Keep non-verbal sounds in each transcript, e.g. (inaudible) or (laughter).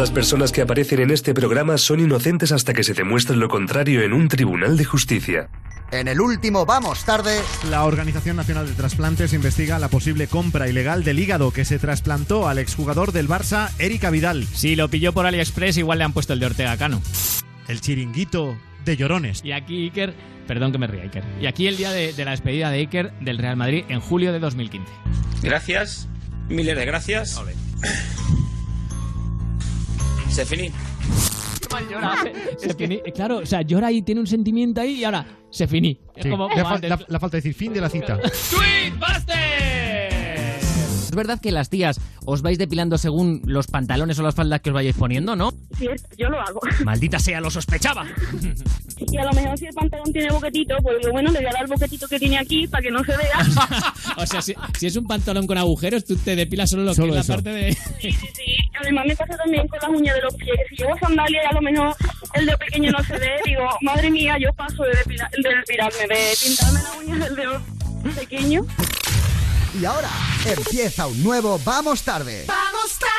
Las personas que aparecen en este programa son inocentes hasta que se demuestre lo contrario en un tribunal de justicia. En el último Vamos Tarde. La Organización Nacional de Trasplantes investiga la posible compra ilegal del hígado que se trasplantó al exjugador del Barça, Erika Vidal. Si lo pilló por AliExpress, igual le han puesto el de Ortega Cano. El chiringuito de llorones. Y aquí Iker, perdón que me ría Iker. Y aquí el día de, de la despedida de Iker del Real Madrid en julio de 2015. Gracias, miles de gracias. (laughs) Se finí. Se finí. Eh, Claro, o sea, llora y tiene un sentimiento ahí y ahora se finí. Es Sí, como, la, como antes. la- la falta decir fin de la cita. (laughs) ¡Tweetbusters! ¿Es verdad que las tías os vais depilando según los pantalones o las faldas que os vayáis poniendo, no? Sí, yo lo hago. (laughs) Maldita sea, lo sospechaba. Y a lo mejor si el pantalón tiene boquetito, pues bueno, le voy a dar el boquetito que tiene aquí para que no se vea. (laughs) O sea, si, si es un pantalón con agujeros, tú te depilas solo lo Solo que es la parte de... Sí, sí. Además me pasa también con las uñas de los pies. Si llevo sandalias y a lo mejor el dedo pequeño no se ve, digo, madre mía, yo paso de, depila- de depilarme, de pintarme las uñas del dedo pequeño. Y ahora empieza un nuevo Vamos Tarde. Vamos tarde.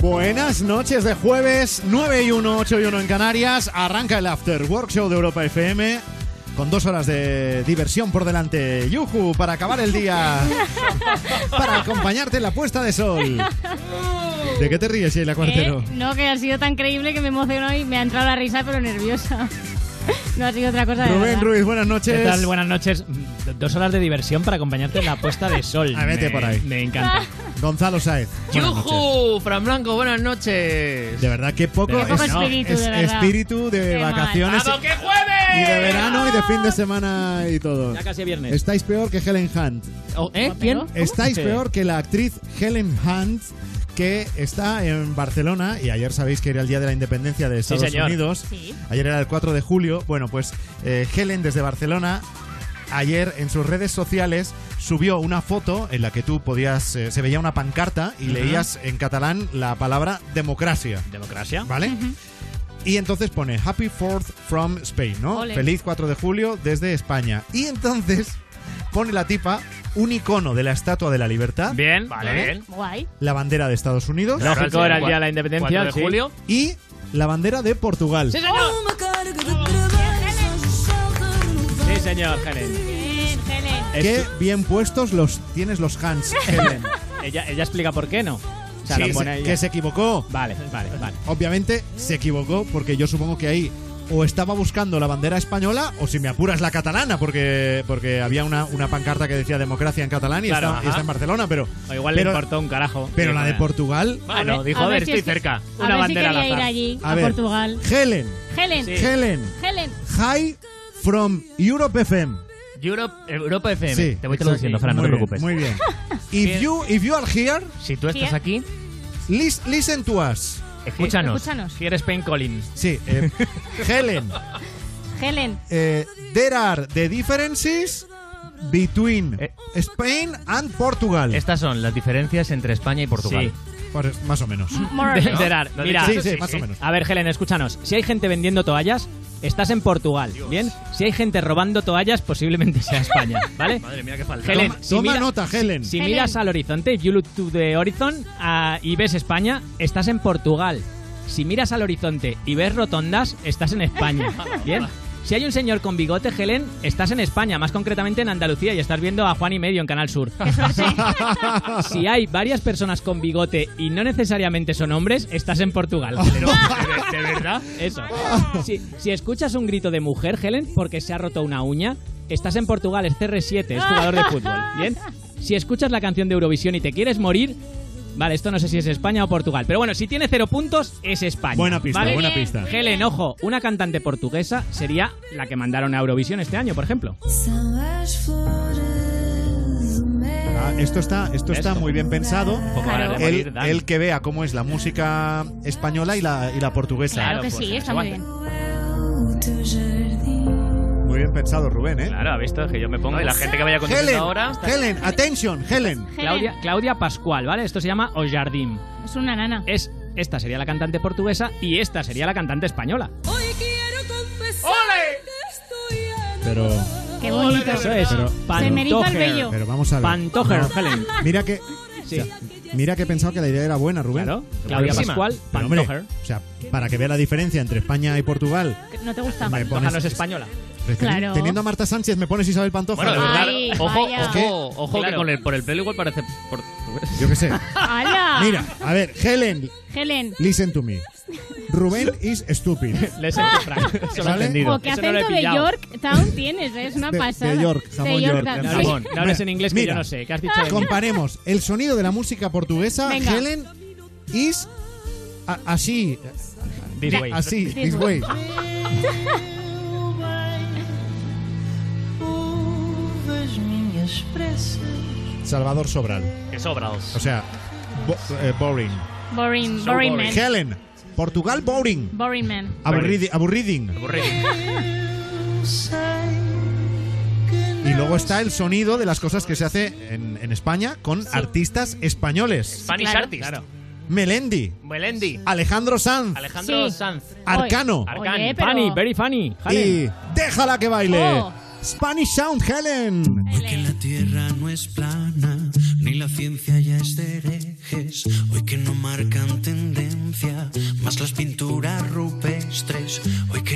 Buenas noches de jueves, 9 y 1, 8 y 1 en Canarias. Arranca el After Work Show de Europa FM. Con dos horas de diversión por delante. Yuju, para acabar el día. para acompañarte en la puesta de sol. ¿De qué te ríes, Sheila Cuartero? ¿Eh? No, que ha sido tan creíble que me emocionó y me ha entrado la risa, pero nerviosa. (laughs) No ha sido otra cosa de Rubén verdad. Ruiz, buenas noches. ¿Qué tal? Buenas noches. Dos horas de diversión para acompañarte en la puesta de sol. Ah, vete Me- por ahí. Me encanta. (laughs) Gonzalo Saez. ¡Yujú! Fran Blanco, buenas noches. De verdad, qué poco, Qué poco es- espíritu, es de espíritu de Qué mal. vacaciones ¡Vamos, que jueves! y de verano y de fin de semana y todo. Ya casi a viernes. Estáis peor que Helen Hunt. Oh, ¿Eh? ¿Quién? Estáis peor que la actriz Helen Hunt que está en Barcelona y ayer sabéis que era el día de la independencia de Estados. Unidos. Sí. Ayer era el 4 de julio. Bueno, pues eh, Helen desde Barcelona ayer en sus redes sociales subió una foto en la que tú podías eh, se veía una pancarta y leías en catalán la palabra democracia, ¿Democracia? ¿vale? Y entonces pone Happy 4th from Spain, ¿no? Ole. Feliz 4 de julio desde España. Y entonces pone la tipa un icono de la Estatua de la Libertad, Bien, Vale. bien. Guay. la bandera de Estados Unidos Lógico, era el día de la independencia. 4 de sí. julio. y la bandera de Portugal. ¡Sí, señor! Sí, señor, Helen. Bien, Helen. Qué bien puestos los tienes los hands, (laughs) Helen. Ella, ella explica por qué no. O sea, Sí, lo pone se- ella. que se equivocó. Vale, vale, vale. Obviamente se equivocó porque yo supongo que ahí o estaba buscando la bandera española o si me apuras la catalana porque porque había una, una pancarta que decía democracia en catalán y, Claro, está, y está en Barcelona, pero O igual pero, le importó un carajo. pero la de bueno. Portugal, Bueno, ver- dijo, a a ver ver, si estoy es que- cerca. A Una ver si bandera al quería ir allí, A a, ver. Portugal. Helen, Helen, Sí. Helen, Helen. hi from Europe FM. Europe, Europa FM. Sí, Te voy traduciendo, Fran, no te preocupes. Muy bien. (laughs) If you if you are here, Si tú estás Sí. aquí, lis- listen to us. Escúchanos. Escúchanos. Here Spain Collins. Sí, eh, (laughs) Helen, Helen. eh, there are the differences between Eh. Spain and Portugal. Estas son las diferencias entre España y Portugal. Pues, más o menos. More or (laughs) De- less. de dar. ¿Lo has Mira, Sí, sí, más o menos. A ver, Helen, escúchanos. Si hay gente vendiendo toallas, estás en Portugal, ¿bien? Si hay gente robando toallas, posiblemente sea España, (laughs) ¿vale? Madre mía, qué falta. Helen, Toma, si toma mira- nota, Helen. Si Helen. miras al horizonte, if you look to the horizon ah, y ves España, estás en Portugal. Si miras al horizonte y ves rotondas, estás en España. (laughs) ¿Bien? Si hay un señor con bigote, Helen, estás en España, más concretamente en Andalucía, y estás viendo a Juan y Medio en Canal Sur. (laughs) Si hay varias personas con bigote y no necesariamente son hombres, estás en Portugal. Pero, ¿de, (laughs) de verdad? Eso. Si, si escuchas un grito de mujer, Helen, porque se ha roto una uña, estás en Portugal, es CR7, es jugador de fútbol. ¿Bien? Si escuchas la canción de Eurovisión y te quieres morir. Vale, esto no sé si es España o Portugal. Pero bueno, si tiene cero puntos, es España. Buena pista, ¿vale? buena pista. Helen, ojo, una cantante portuguesa sería la que mandaron a Eurovisión este año, por ejemplo. Ah, esto está, esto está muy bien pensado. El, que vea cómo es la música española y la, y la portuguesa. Claro que pues, sí, está muy bien. Muy bien pensado, Rubén, ¿eh? Claro, ha visto que yo me pongo. Y la gente que vaya Helen, conduciendo ahora. Helen, attention, Helen. Claudia, Claudia Pascual, ¿vale? Esto se llama O Jardim. Es una nana. Es, esta sería la cantante portuguesa y esta sería la cantante española. Pero, Qué bonito. Eso es. Pero- Se me el vello. pero vamos a ver. Pantojer, No. Helen. Mira que, Sí. o sea, mira que he pensado que la idea era buena, Rubén. Claro. Claudia. Pascual, Pero, hombre, o sea, para que vea la diferencia entre España y Portugal, ¿No te gusta? me Pantoja pones- no es española. Teni- Claro. Teniendo a Marta Sánchez, me pones Isabel Pantoja. Bueno, de verdad, Ay, ojo, vaya. ojo, ojo Claro. que con el, por el pelo igual parece portugués. Yo qué sé. ¡Hala! Mira, a ver, Helen, Helen. listen to me. Rubén is stupid. Les he Frank. Eso lo he ¿Vale? entendido. O qué Eso no lo he acento de pillado. Yorktown tienes, ¿eh? es una De- de pasada. York, jamón York. Yorktown, No, sí. Ramón, no hables en inglés que Mira. yo no sé. ¿Qué has dicho de mí? Comparemos el sonido de la música portuguesa. Venga. Helen is a- así, This way. así, This Salvador Sobral. Que sobraos. O sea, bo- eh, boring. Boring, So boring boring. man. Helen, Portugal boring. Boring man. Aburridi- aburriding. Aburrido. Y luego está el sonido de las cosas que se hace en, en España con artistas españoles. Spanish Claro. Artist. Claro. Melendi, Melendi. Alejandro Sanz, Alejandro Sí. Sanz. Arcano Ar- Oye, pero... Funny, very funny. Helen. y Déjala que baile. Oh. Spanish Sound Helen. Hoy que la tierra no es plana, ni la ciencia ya es de herejes. Hoy que no marcan tendencia, más las pinturas rupestres.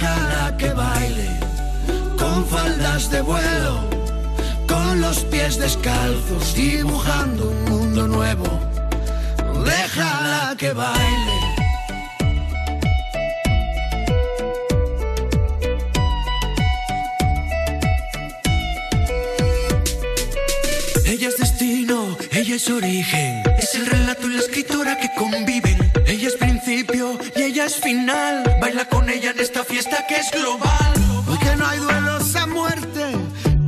Déjala que baile con faldas de vuelo con los pies descalzos, dibujando un mundo nuevo. Déjala que baile. Ella es destino, ella es origen, es el relato y la escritura que conviven. Es final. Baila con ella en esta fiesta que es global. Hoy que no hay duelos a muerte,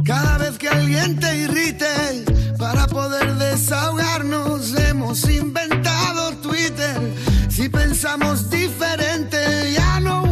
cada vez que alguien te irrite, para poder desahogarnos hemos inventado Twitter. Si pensamos diferente, ya no.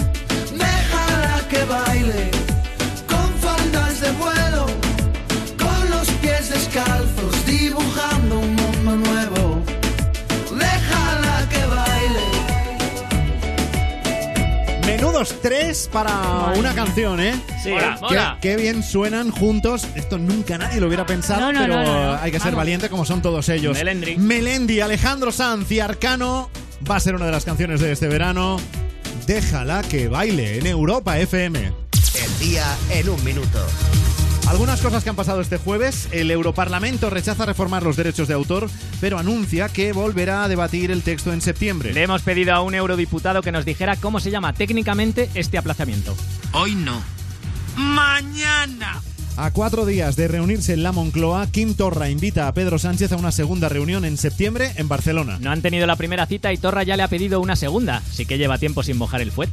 Que baile con faldas de vuelo, con los pies descalzos, dibujando un mundo nuevo. Déjala que baile. Menudo Juntos tres para una canción, ¿eh? Sí, Mola, Qué, mola. qué bien suenan juntos. Esto nunca nadie lo hubiera pensado, No, no, pero no, no, no. hay que ser Vamos. valiente como son todos ellos. Melendri. Melendi, Alejandro Sanz y Arcano va a ser una de las canciones de este verano. Déjala que baile en Europa FM. El día en un minuto. Algunas cosas que han pasado este jueves. El Europarlamento rechaza reformar los derechos de autor, pero anuncia que volverá a debatir el texto en septiembre. Le hemos pedido a un eurodiputado que nos dijera cómo se llama técnicamente este aplazamiento. Hoy no. Mañana. A cuatro días de reunirse en la Moncloa, Kim Torra invita a Pedro Sánchez a una segunda reunión en septiembre en Barcelona. No han tenido la primera cita y Torra ya le ha pedido una segunda. Sí que lleva tiempo sin mojar el fuet.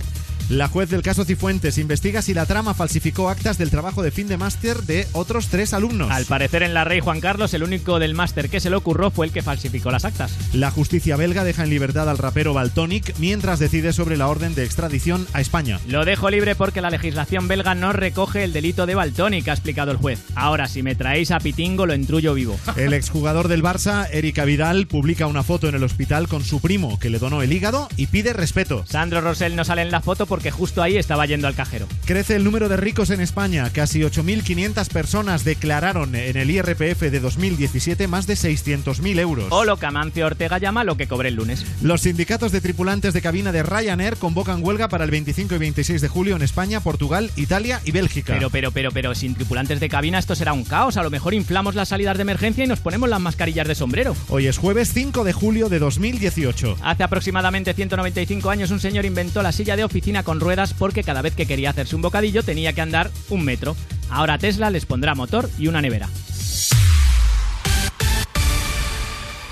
La juez del caso Cifuentes investiga si la trama falsificó actas del trabajo de fin de máster de otros tres alumnos. Al parecer en la Rey Juan Carlos el único del máster que se le ocurrió fue el que falsificó las actas. La justicia belga deja en libertad al rapero Baltonic mientras decide sobre la orden de extradición a España. Lo dejo libre porque la legislación belga no recoge el delito de Baltónica, ha explicado el juez. Ahora, si me traéis a Pitingo, lo entrullo vivo. (laughs) El exjugador del Barça, Erika Vidal, publica una foto en el hospital con su primo que le donó el hígado y pide respeto. Sandro Rosell no sale en la foto porque justo ahí estaba yendo al cajero. Crece el número de ricos en España. Casi 8.500 personas declararon en el IRPF de 2017 más de 600.000 euros. O lo que Amancio Ortega llama lo que cobré el lunes. Los sindicatos de tripulantes de cabina de Ryanair convocan huelga para el 25 y 26 de julio en España, Portugal, Italia y Bélgica. Pero, pero, pero, pero, sin tripulantes de cabina esto será un caos. A lo mejor inflamos las salidas de emergencia y nos ponemos las mascarillas de sombrero. Hoy es jueves 5 de julio de 2018. Hace aproximadamente 195 años un señor inventó la silla de oficina con ruedas porque cada vez que quería hacerse un bocadillo tenía que andar un metro. Ahora Tesla les pondrá motor y una nevera.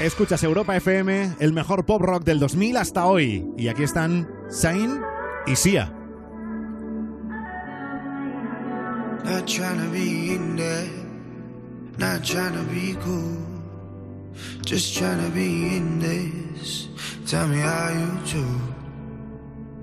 Escuchas Europa FM, el mejor pop rock del 2000 hasta hoy. Y aquí están Zayn y Sia. Not trying to be in there, not trying to be cool, just trying to be in this. Tell me how you do.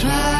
try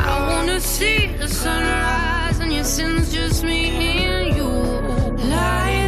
I wanna see the sunrise and your sins just me and you. Light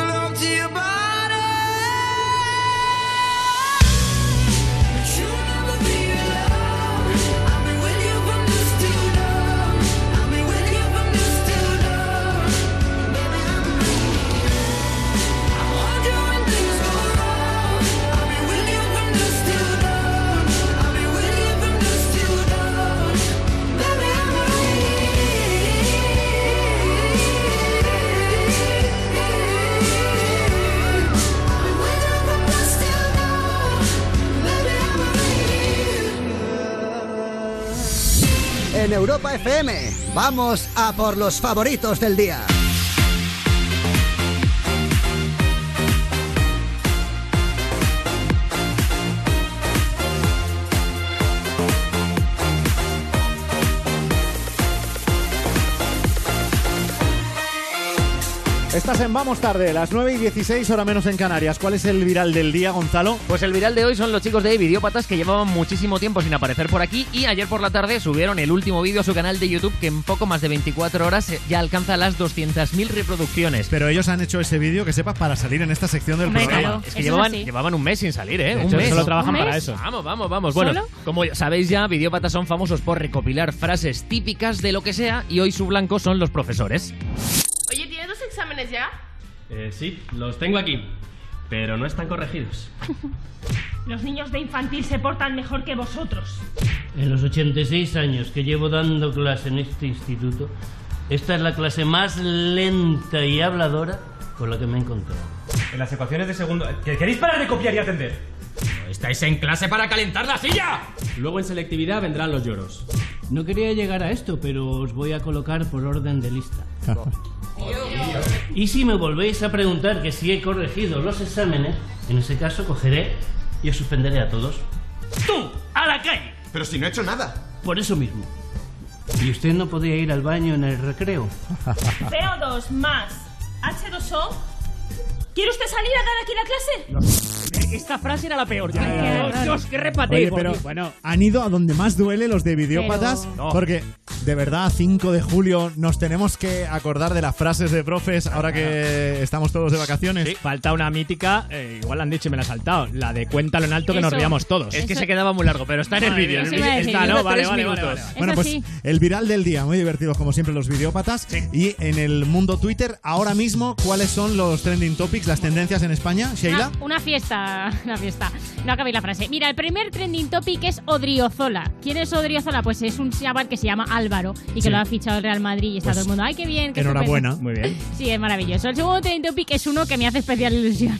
En Europa FM, vamos a por los favoritos del día. Estás en Vamos Tarde, las 9 y 16, hora menos en Canarias. ¿Cuál es el viral del día, Gonzalo? Pues el viral de hoy son los chicos de Videópatas que llevaban muchísimo tiempo sin aparecer por aquí y ayer por la tarde subieron el último vídeo a su canal de YouTube que en poco más de 24 horas ya alcanza las 200.000 reproducciones. Pero ellos han hecho ese vídeo, que sepas, para salir en esta sección del Hombre, programa. claro, es que llevaban, llevaban un mes sin salir, ¿eh? De un hecho, mes. solo trabajan ¿Un para eso. Vamos, vamos, vamos. Bueno, ¿Solo? como sabéis ya, Videópatas son famosos por recopilar frases típicas de lo que sea y hoy su blanco son los profesores. Oye, ¿tienes dos exámenes ya? Eh, sí, los tengo aquí, pero no están corregidos. (laughs) Los niños de infantil se portan mejor que vosotros. En los 86 años que llevo dando clase en este instituto, esta es la clase más lenta y habladora con la que me he encontrado. En las ecuaciones de segundo... ¿Que- ¿Queréis parar de copiar y atender? ¿Estáis en clase para calentar la silla? Luego en selectividad vendrán los lloros. No quería llegar a esto, pero os voy a colocar por orden de lista. (laughs) Y si me volvéis a preguntar que si he corregido los exámenes, en ese caso cogeré y os suspenderé a todos. ¡Tú! ¡A la calle! Pero si no he hecho nada. Por eso mismo. ¿Y usted no podía ir al baño en el recreo? (laughs) CO2 más H2O. ¿Quiere usted salir a dar aquí la clase? Esta frase era la peor. Ya. Dios, Dios, qué repate. Oye, por pero bueno, han ido a donde más duele los de Videópatas, Pero- porque de verdad, 5 de julio nos tenemos que acordar de las frases de profes ahora que estamos todos de vacaciones. Sí, falta una mítica, eh, igual la han dicho y me la he saltado, la de cuéntalo en alto que nos Eso. riamos todos. Es que se quedaba muy largo, pero está en el vídeo. está, ¿no? Vale, vale, vale. Bueno, pues el viral del día, muy divertidos como siempre los videópatas. Y en el mundo Twitter, ahora mismo, ¿cuáles son los trending topics, las tendencias en España, Sheila? Una, una fiesta, (laughs) una fiesta. No acabéis la frase. Mira, el primer trending topic es Odriozola. ¿Quién es Odriozola? Pues es un chaval que se llama Álvaro y que Sí. lo ha fichado el Real Madrid y está Pues, todo el mundo, ¡ay, qué bien! qué Enhorabuena. estupendo". Muy bien. Sí, es maravilloso. El segundo trending topic es uno que me hace especial ilusión.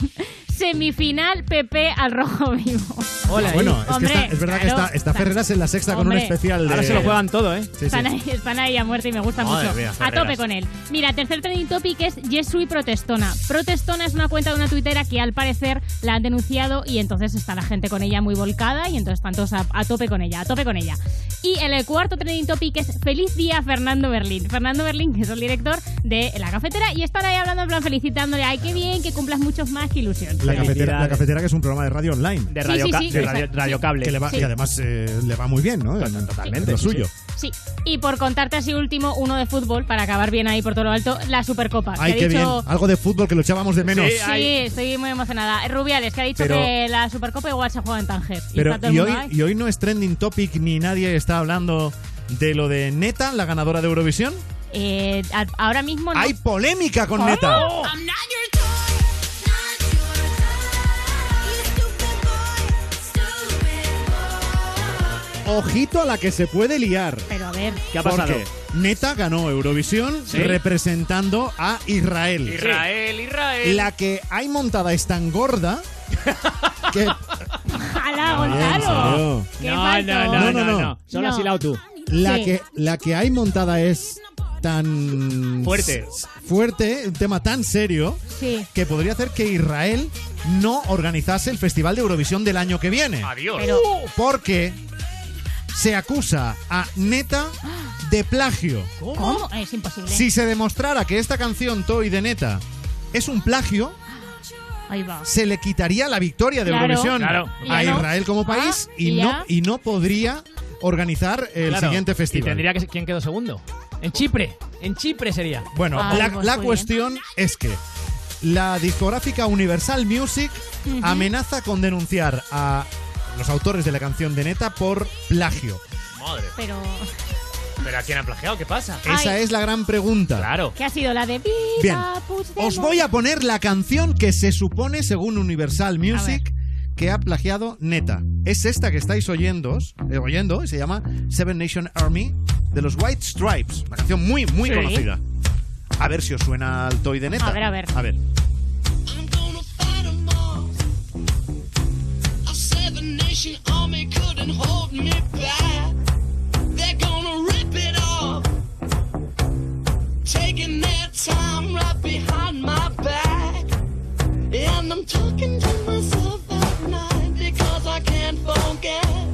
Semifinal PP al rojo vivo. Bueno, es, que Hombre, está- es verdad claro, que está, está Ferreras en la sexta con un especial de... Ahora se lo juegan todo, ¿eh? Sí, sí. Están, ahí, están ahí a muerte y me gusta Madre mucho. mía, a tope con él. Mira, tercer trending topic es Yesui Protestona. Protestona es una cuenta de una tuitera que al parecer la han denunciado y entonces está la gente con ella muy volcada y entonces están todos a, a tope con ella, a tope con ella. Y el eh, cuarto trending topic es Feliz Día Fernando Berlín. Fernando Berlín, que es el director de la cafetera y están ahí hablando en plan felicitándole, ay, qué bien, que cumplas muchos más, qué ilusión. La cafetera, la cafetera que es un programa de radio online. De Sí, radio sí, ca- sí, de radio- radio cable. Que, le va- Sí. que además eh, le va muy bien, ¿no? Totalmente. Lo Sí, sí, suyo. Sí, y por contarte así último, uno de fútbol, para acabar bien ahí por todo lo alto, la Supercopa. Ay, que qué ha bien. dicho, Algo de fútbol que lo echábamos de menos. Sí, estoy muy emocionada. Rubiales, que ha dicho Pero- que la Supercopa igual se juega en Tanger. Y Pero y mundo, hoy, y hoy no es trending topic ni nadie está hablando de lo de Neta, la ganadora de Eurovisión. Eh, ahora mismo no. Hay polémica con ¿Cómo? Neta. Ojito a la que se puede liar. Pero a ver. ¿Qué ha pasado? Porque Neta ganó Eurovisión Sí. representando a Israel. Israel, Israel. La que hay montada es tan gorda (laughs) que ¡Hala, Oye, ¿en Gonzalo! serio? ¡Qué No, no, no, no, no. Solo has hilado tú. la Sí. que la que hay montada es tan Fuerte. fuerte, un tema tan serio Sí. que podría hacer que Israel no organizase el Festival de Eurovisión del año que viene. Adiós. Pero- Porque se acusa a Neta de plagio. ¿Cómo? Es imposible. Si se demostrara que esta canción Toy de Neta es un plagio, Ahí va. se le quitaría la victoria de Claro. Eurovisión Claro. a. Israel como país Ah, y, y no, y no podría organizar el Claro. siguiente Y festival. tendría que quién quedó segundo. En Chipre. En Chipre sería. Bueno, Ay, la, pues la cuestión es que la discográfica Universal Music amenaza con denunciar a los autores de la canción de Neta por plagio. Madre. Pero. ¿Pero a quién ha plagiado? ¿Qué pasa? Esa Ay. es la gran pregunta. Claro. ¿Qué ha sido la de Viva Bien. Puigdemont? Os voy a poner la canción que se supone, según Universal Music, que ha plagiado Neta. Es esta que estáis oyendo, eh, oyendo y se llama Seven Nation Army de los White Stripes. Una canción muy, muy Sí. conocida. A ver si os suena al toy de Neta. A ver, a ver. A ver. Talking to myself at night because I can't forget.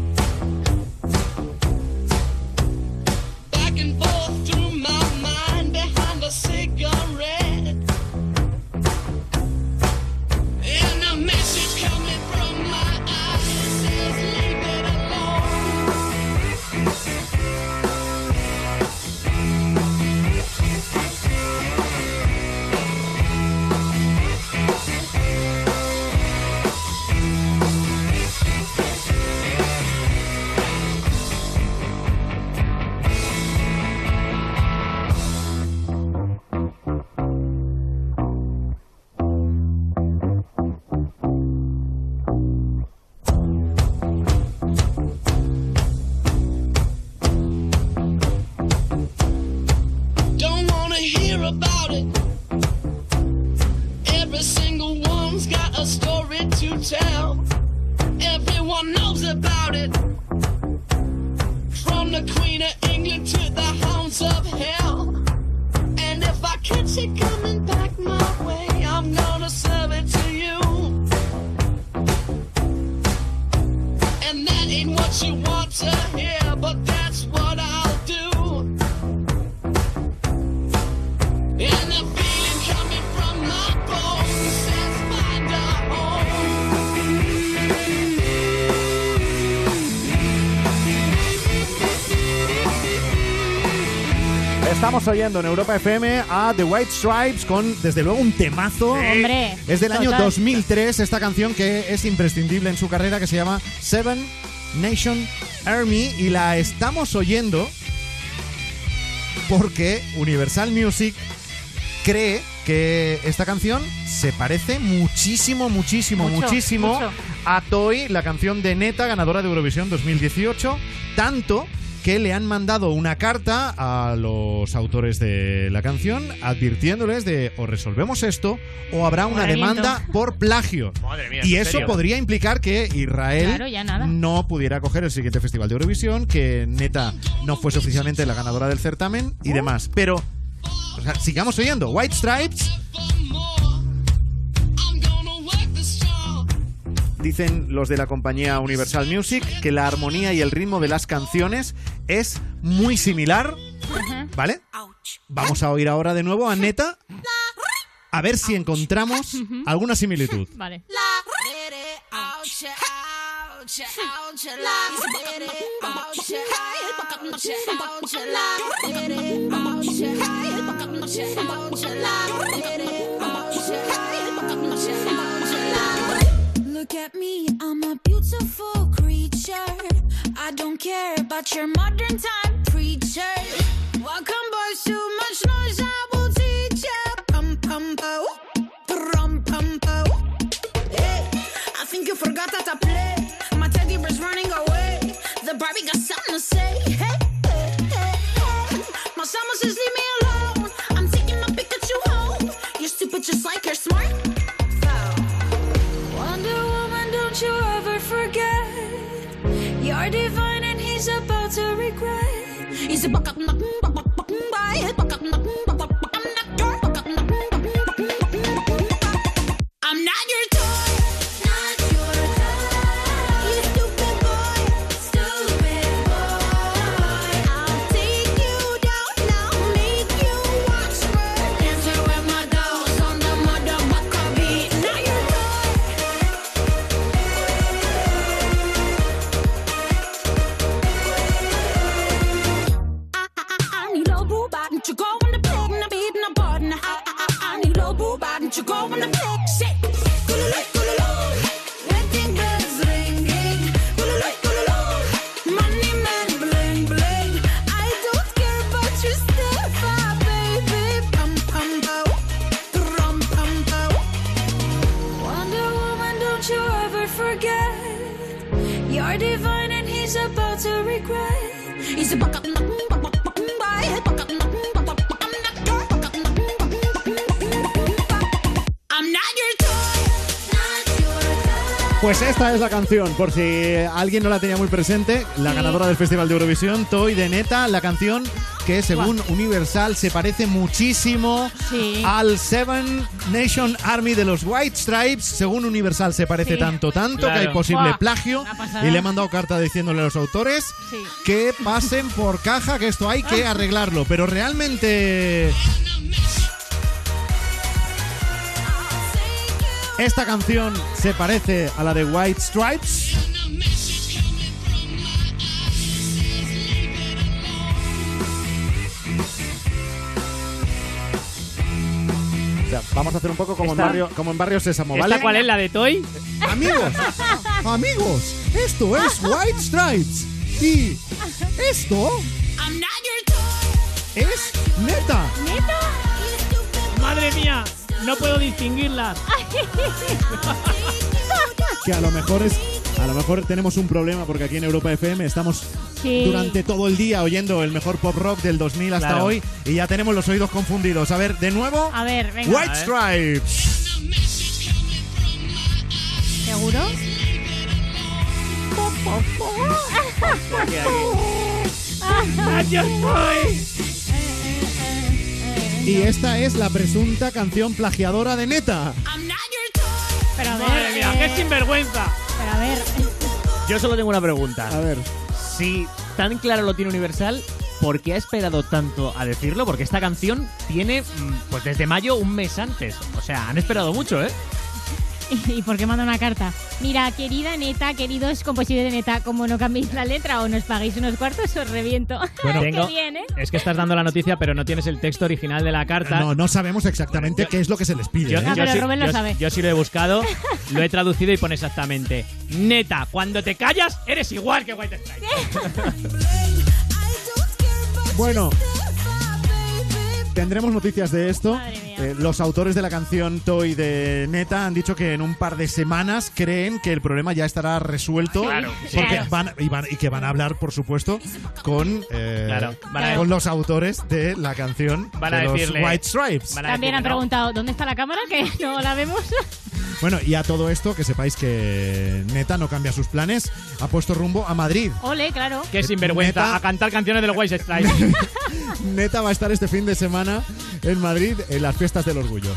Estamos oyendo en Europa FM a The White Stripes con, desde luego, un temazo. Hombre, Es del año total. 2003 esta canción que es imprescindible en su carrera que se llama Seven Nation Army y la estamos oyendo porque Universal Music cree que esta canción se parece muchísimo, muchísimo, Mucho, muchísimo mucho. a Toy, la canción de Neta, ganadora de Eurovisión 2018, tanto que le han mandado una carta a los autores de la canción advirtiéndoles de o resolvemos esto o habrá una demanda por plagio. (laughs) Madre mía, y ¿en eso serio? podría implicar que Israel Claro, no pudiera coger el siguiente festival de Eurovisión, que Neta no fuese oficialmente la ganadora del certamen y demás. Pero, o sea, sigamos oyendo. White Stripes Dicen los de la compañía Universal Music que la armonía y el ritmo de las canciones es muy similar, ¿vale? Vamos a oír ahora de nuevo a Neta a ver si encontramos alguna similitud. (laughs) Vale. Look at me, I'm a beautiful creature. I don't care about your modern time preacher. Welcome, boys, too much noise, I will teach ya. Pum pum po, pum pum po. Hey, I think you forgot that I play. My teddy bear's running away. The Barbie got something to say. Hey, hey, hey, hey. My summer says leave me alone. I'm taking my Pikachu home. You're stupid just like you're smart. Wonder Woman, don't you ever forget. You're divine and he's about to regret. He's a buck up, I'm not your Pues esta es la canción, por si alguien no la tenía muy presente, la ganadora del Festival de Eurovisión, Toy de Neta, la canción que según Universal se parece muchísimo al Seven Nation Army de los White Stripes. Según Universal se parece Sí. tanto, tanto Claro. que hay posible plagio. Y le he mandado carta diciéndole a los autores Sí. que pasen por caja, que esto hay que arreglarlo. Pero realmente... Esta canción se parece a la de White Stripes. O sea, vamos a hacer un poco como, en Esta- barrio, como en Barrio Sésamo, ¿Esta ¿vale? cuál es la de Toy? Amigos, amigos, esto es White Stripes. Y esto es neta. Madre mía, no puedo distinguirlas. (laughs) Que a lo mejor es. A lo mejor tenemos un problema porque aquí en Europa FM estamos Sí. durante todo el día oyendo el mejor pop rock del 2000 hasta Claro. hoy y ya tenemos los oídos confundidos. A ver, de nuevo. A ver, venga. White Stripes. ¿Seguro? Y esta es la presunta canción plagiadora de Neta. Pero a ver. Madre mía, eh, qué sinvergüenza. Pero a ver. Yo solo tengo una pregunta. A ver. Si tan claro lo tiene Universal, ¿por qué ha esperado tanto a decirlo? Porque esta canción tiene, mm, pues desde mayo, un mes antes. O sea, han esperado mucho, ¿eh? (laughs) ¿Y por qué manda una carta? Mira, querida neta, queridos compositores de neta, como no cambiéis la letra o nos pagáis unos cuartos, os reviento. (laughs) Bueno, Qué tengo- bien, ¿eh? Es que estás dando la noticia, pero no tienes el texto original de la carta. No, no sabemos exactamente qué es lo que se les pide. Yo, ¿eh? Ah, pero sí, Rubén lo yo- sabe. yo sí lo he buscado, (laughs) lo he traducido y pone exactamente. Neta, cuando te callas, eres igual que White Stripes. Bueno, tendremos noticias de esto. Eh, los autores de la canción Toy de Neta han dicho que en un par de semanas creen que el problema ya estará resuelto. Claro, porque claro. van, y, van- y que van a hablar, por supuesto, con, eh, Claro, a- con los autores de la canción Van a de los decirle- White Stripes. Van a También han no. preguntado, ¿dónde está la cámara? Que (laughs) no la vemos. Bueno, y a todo esto, que sepáis que Neta no cambia sus planes, ha puesto rumbo a Madrid. Ole, claro. Qué sinvergüenza, Neta. a cantar canciones de los White Stripes. (laughs) Neta va a estar este fin de semana en Madrid en las fiestas del orgullo.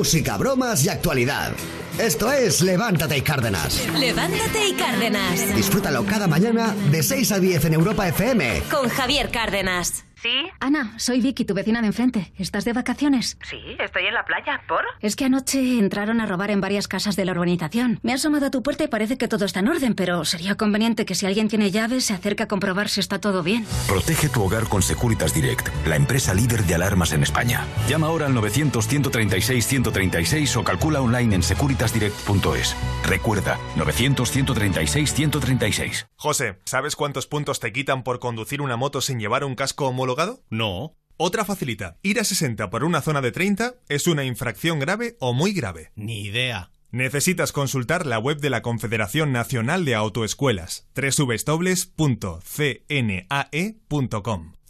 Música, bromas y actualidad. Esto es Levántate y Cárdenas. Levántate y Cárdenas. Disfrútalo cada mañana de 6 a 10 en Europa FM. Con Javier Cárdenas. ¿Sí? Ana, soy Vicky, tu vecina de enfrente. ¿Estás de vacaciones? Sí, estoy en la playa. ¿Por? Es que anoche entraron a robar en varias casas de la urbanización. Me he asomado a tu puerta y parece que todo está en orden, pero sería conveniente que si alguien tiene llaves se acerque a comprobar si está todo bien. Protege tu hogar con Securitas Direct, la empresa líder de alarmas en España. Llama ahora al 900-136-136 o calcula online en securitasdirect.es. Recuerda, 900-136-136. José, ¿sabes cuántos puntos te quitan por conducir una moto sin llevar un casco homologado? No. Otra facilita. Ir a 60 por una zona de 30 es una infracción grave o muy grave. Ni idea. Necesitas consultar la web de la Confederación Nacional de Autoescuelas, www.cnae.com.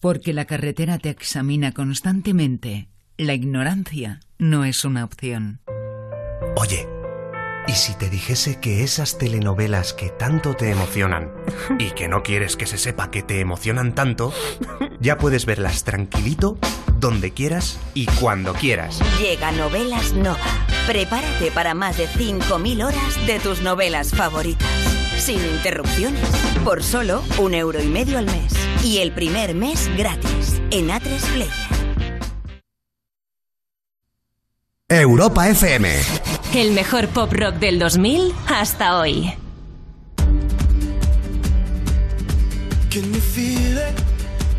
Porque la carretera te examina constantemente. La ignorancia no es una opción. Oye, ¿y si te dijese que esas telenovelas que tanto te emocionan y que no quieres que se sepa que te emocionan tanto, ya puedes verlas tranquilito, donde quieras y cuando quieras? Llega Novelas Nova. Prepárate para más de 5.000 horas de tus novelas favoritas. sin interrupciones, por solo un euro y medio al mes. Y el primer mes gratis en A3 Player. Europa FM. El mejor pop rock del 2000 hasta hoy. Can you feel it?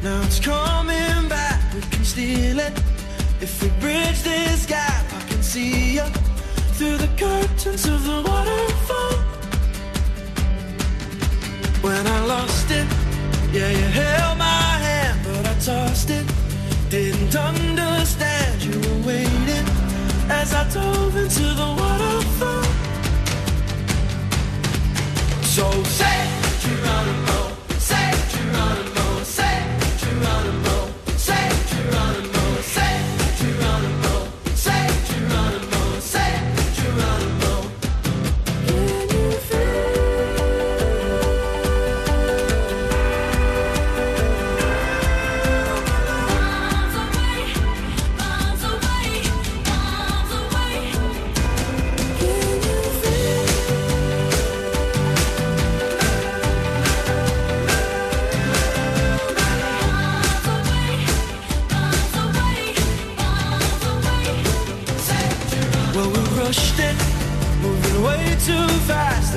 Now it's coming back. We can steal it. If we bridge this gap, I can see you through the curtains of the waterfall. When I lost it, yeah, you held my hand, but I tossed it. Didn't understand you were waiting as I dove into the waterfall. So say, Geronimo, too fast,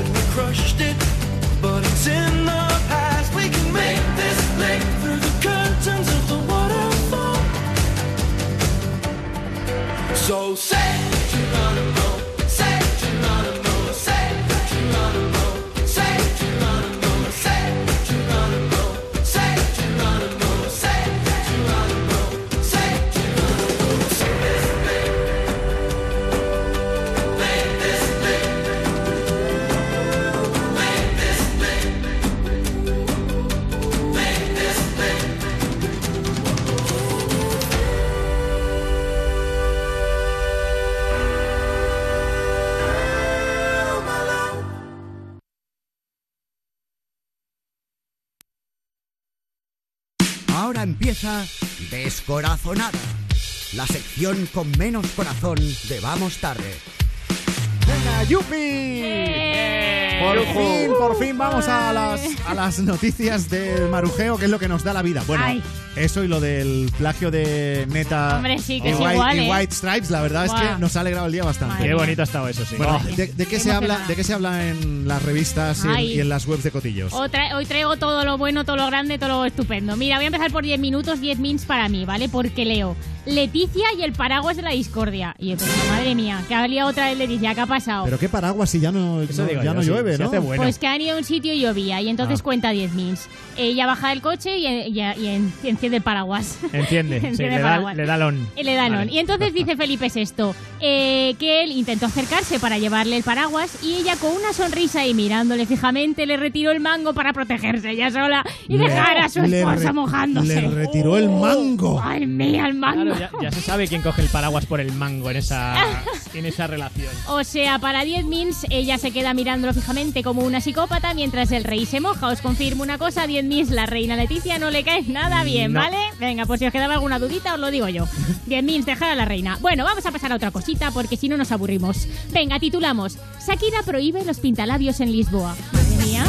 Ahora empieza Descorazonada, la sección con menos corazón de Vamos Tarde. ¡Venga, ¡Yupi! Por fin, por fin vamos a las, a las noticias del marujeo, que es lo que nos da la vida. Bueno, Ay. Eso y lo del plagio de Neta Hombre, sí, que y, es White, igual, y ¿eh? White Stripes, la verdad es que nos ha alegrado el día bastante. Madre Qué bonito ha estado eso, sí. Bueno, Ay. ¿de, de qué se habla. ¿de qué se habla en las revistas y en, y en las webs de cotillos? Otra- hoy traigo todo lo bueno, todo lo grande, todo lo estupendo. Mira, voy a empezar por 10 minutos, 10 mins para mí, ¿vale? Porque leo Leticia y el paraguas de la discordia. Y yo pensé, madre mía, que ha liado otra vez Leticia, ¿qué ha pasado? Pero qué paraguas si ya no, Eso no- digo ya yo, no sí, llueve, se ¿no? hace bueno. Pues que han ido a un sitio y llovía, y entonces Ah. cuenta 10 mins. Ella baja del coche y, y- y en- y enciende paraguas. Entiende, (laughs) sí, Enciende le, el da, paraguas. le da lon. Y le Vale. entonces dice Felipe VI eh, que él intentó acercarse para llevarle el paraguas y ella con una sonrisa y mirándole fijamente le retiró el mango para protegerse ella sola y Le- dejar a su le esposa mojándose. Le retiró el mango. ¡Ay, mía, el mango! Claro, ya, ya se sabe quién coge el paraguas por el mango en esa, (laughs) en esa relación. O sea, para 10 mins, ella se queda mirándolo fijamente como una psicópata mientras el rey se moja. Os confirmo una cosa, 10 mins, la reina Leticia no le cae nada bien, No. ¿vale? Venga, pues si os quedaba alguna dudita, os lo digo yo. 10 mins, dejar a la reina. Bueno, vamos a pasar a otra cosita porque si no nos aburrimos. Venga, titulamos Shakira prohíbe los pintalabios en Lisboa. Madre mía.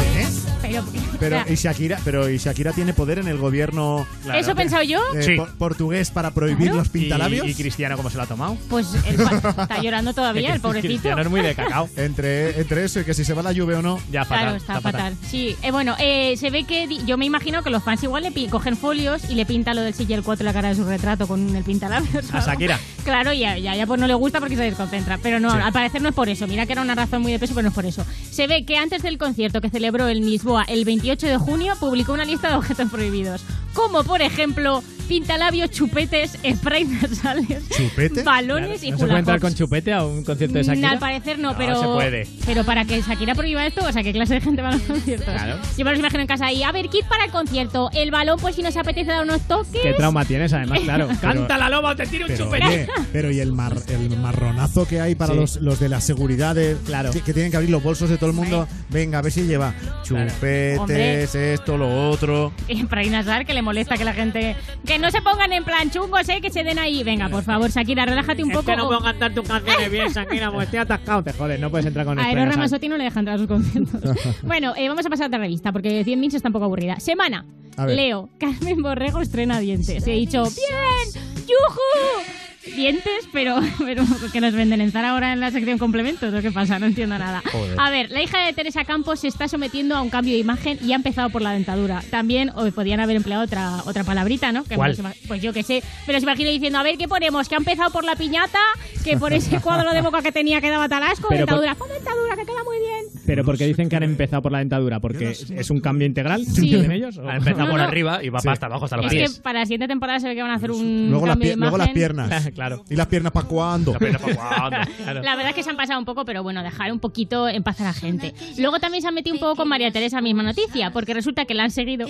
Pero, Pero o sea, y Shakira, pero y Shakira tiene poder en el gobierno ¿Eso he pensado yo? eh, Sí. por- portugués para prohibir Claro. los pintalabios. ¿Y, y Cristiano cómo se lo ha tomado? Pues el está llorando todavía, el (laughs) pobrecito. Cristiano es muy de cacao. (laughs) Entre, entre eso y que si se va la lluvia o no. Ya, fatal. Claro, está, fatal. Sí, eh, bueno, eh, se ve que yo me imagino que los fans igual le cogen folios y le pintan lo del 6 y el 4 en la cara de su retrato con el pintalabios. A Shakira. Claro, y a, y a ella pues no le gusta porque se desconcentra. Pero no, Sí. al parecer no es por eso. Mira que era una razón muy de peso, pero no es por eso. Se ve que antes del concierto que celebró en Lisboa el 28 de junio, publicó una lista de objetos prohibidos. Como por ejemplo, pintalabios, chupetes, sprays nasales, ¿Chupete? balones y ¿No se puede entrar con chupete a un concierto de Mm, Shakira? Al parecer no, No, pero. se puede. Pero para que Shakira prohíba esto, o sea, ¿qué clase de gente va a los conciertos? Claro. Yo me los imagino en casa ahí. A ver, kit para el concierto. El balón, pues si nos apetece dar unos toques. ¿Qué trauma tienes, además? Claro. (laughs) Pero- ¡Canta la loba o te tiro un Pero, chupete! oye, (laughs) pero y el, mar- el marronazo que hay para Sí. los, los de la seguridad, de- Claro. que, que tienen que abrir los bolsos de todo el mundo. Venga, a ver si lleva chupetes, esto, lo otro. (laughs) para Inasar, que le molesta que la gente... Que no se pongan en plan chungos, ¿eh? Que se den ahí. Venga, por favor, Shakira, relájate un Es poco. que no puedo cantar tus canciones bien, Shakira, porque estoy atascado. Te jodes, no puedes entrar con A Eros no le deja entrar a sus conciertos. (laughs) bueno, eh, vamos a pasar a otra revista porque 100 Minch está un poco aburrida. Semana. A ver. Leo, Carmen Borrego estrena dientes. He dicho, ¡bien! ¡Yujú! Dientes, pero, (laughs) pero que nos venden en Zara ahora en la sección complementos. ¿o qué pasa? No entiendo nada. Joder. A ver, la hija de Teresa Campos se está sometiendo a un cambio de imagen y ha empezado por la dentadura. También o podían haber empleado otra, otra palabrita, ¿no? Que ¿Cuál? ima- Pues yo qué sé. Pero se imagino diciendo, a ver, ¿qué ponemos? Que ha empezado por la piñata, que por ese cuadro de boca que tenía que daba talasco, Pero por- dentadura. Pon dentadura, que queda muy bien. Pero porque dicen que han empezado por la dentadura, porque es un cambio integral Sí. en ellos. ¿o? Ha empezado (laughs) No, por no. arriba y va para hasta abajo, hasta los Es pies. que para la siguiente temporada se ve que van a hacer un Luego, las cambio de luego las piernas. (laughs) claro. ¿Y las piernas para cuándo? (laughs) La verdad es que se han pasado un poco, pero bueno, dejar un poquito en paz a la gente. Luego también se han metido un poco con María Teresa, misma noticia, porque resulta que la han seguido.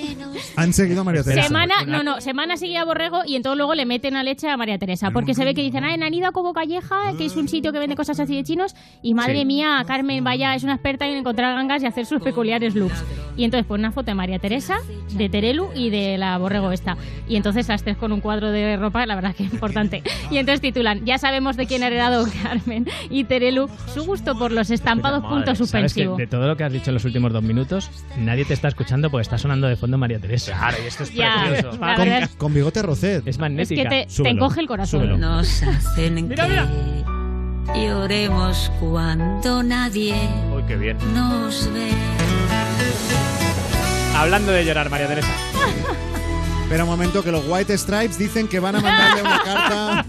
Han seguido a María Teresa. Semana, no, no, semana seguida a Borrego y entonces luego le meten a leche a María Teresa, porque se ve que dicen, ah, han ido a Cobo Calleja, que es un sitio que vende cosas así de chinos, y madre Sí. mía, Carmen, vaya, es una experta en encontrar gangas y hacer sus peculiares looks. Y entonces pone una foto de María Teresa, de Terelu y de la Borrego esta. Y entonces las tres con un cuadro de ropa, la verdad que es importante. (laughs) Y entonces titulan, ya sabemos de quién ha heredado (laughs) Carmen y Terelu su gusto por los estampados punto ¿Sabes que suspensivo. de todo lo que has dicho en los últimos dos minutos, nadie te está escuchando porque está sonando de fondo María Teresa. Claro, y esto es Ya, precioso. Con, es- con bigote rocet. Es Es magnética. que te, te encoge el corazón. súbelo. Nos hacen Mira, mira. Que lloremos cuando nadie Uy, qué bien. nos ve. Hablando de llorar, María Teresa. (laughs) Pero un momento, que los White Stripes dicen que van a mandarle una (laughs) carta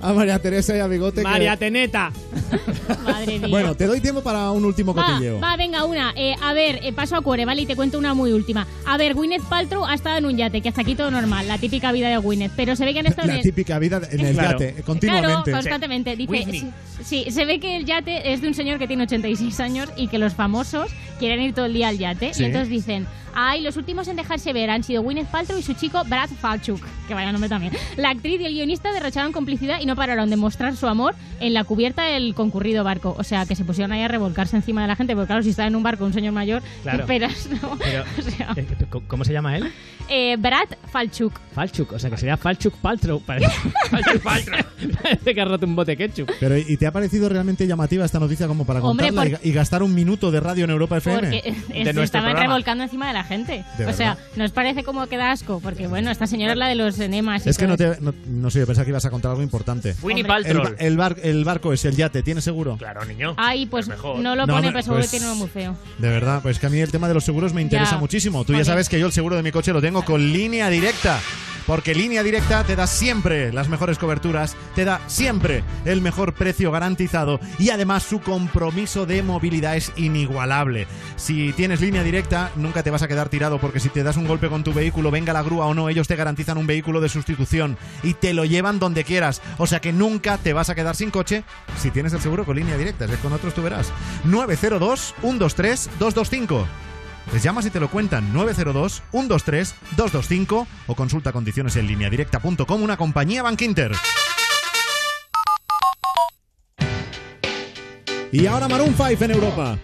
a María Teresa y a Bigote. que- María Teneta. (laughs) Madre mía. Bueno, te doy tiempo para un último Va, cotilleo. va, venga, una. Eh, a ver, eh, paso a cuore, ¿vale? Y te cuento una muy última. A ver, Gwyneth Paltrow ha estado en un yate, que hasta aquí todo normal, la típica vida de Gwyneth. Pero se ve que han estado en La el- típica vida en el Claro. yate, eh, Claro, continuamente. constantemente. Dice, sí, sí, se ve que el yate es de un señor que tiene 86 años y que los famosos quieren ir todo el día al yate. Sí. Y entonces dicen, ay, los últimos en dejarse ver han sido Gwyneth Paltrow y su chico Brad Falchuk, que vaya nombre también. La actriz y el guionista derrocharon complicidad y no pararon de mostrar su amor en la cubierta del concurrido barco. O sea, que se pusieron ahí a revolcarse encima de la gente, porque claro, si está en un barco un señor mayor, Claro. ¿qué esperas, no? (laughs) Pero, O sea, eh, ¿cómo- ¿Cómo se llama él? eh, Brad Falchuk. Falchuk, o sea que sería Falchuk Paltrow. (laughs) Parece, Parece que ha roto un bote ketchup. Pero, ¿y te ha parecido realmente llamativa esta noticia como para Hombre, contarla y gastar un minuto de radio en Europa FM? Porque eh, se nuestro estaban programa. revolcando encima de la gente. De o sea, ¿nos parece como que da asco? Porque bueno, esta señora es la de los enemas. y Es que no te. No, no sé, yo pensaba que ibas a contar algo importante. Winnie El, Paltrow. ba- el, bar- el barco es el yate, ¿tienes seguro? Claro, niño. Ay, pues mejor. no lo pone, no, pero seguro pues- que tiene uno muy feo. De verdad, pues que a mí el tema de los seguros me interesa Ya. muchísimo. Tú ya sabes que yo el seguro de mi coche lo tengo con línea directa. Porque línea directa te da siempre las mejores coberturas, te da siempre el mejor precio garantizado y además su compromiso de movilidad es inigualable. Si tienes línea directa, nunca te vas a quedar tirado porque si te das un golpe con tu vehículo, venga la grúa o no, ellos te garantizan un vehículo de sustitución y te lo llevan donde quieras. O sea que nunca te vas a quedar sin coche si tienes el seguro con línea directa. Es con otros tú verás. 902 123 225. Les llamas y te lo cuentan 902-123-225 o consulta condiciones en línea directa.com, una compañía Bank Inter. Y ahora Maroon 5 en Europa.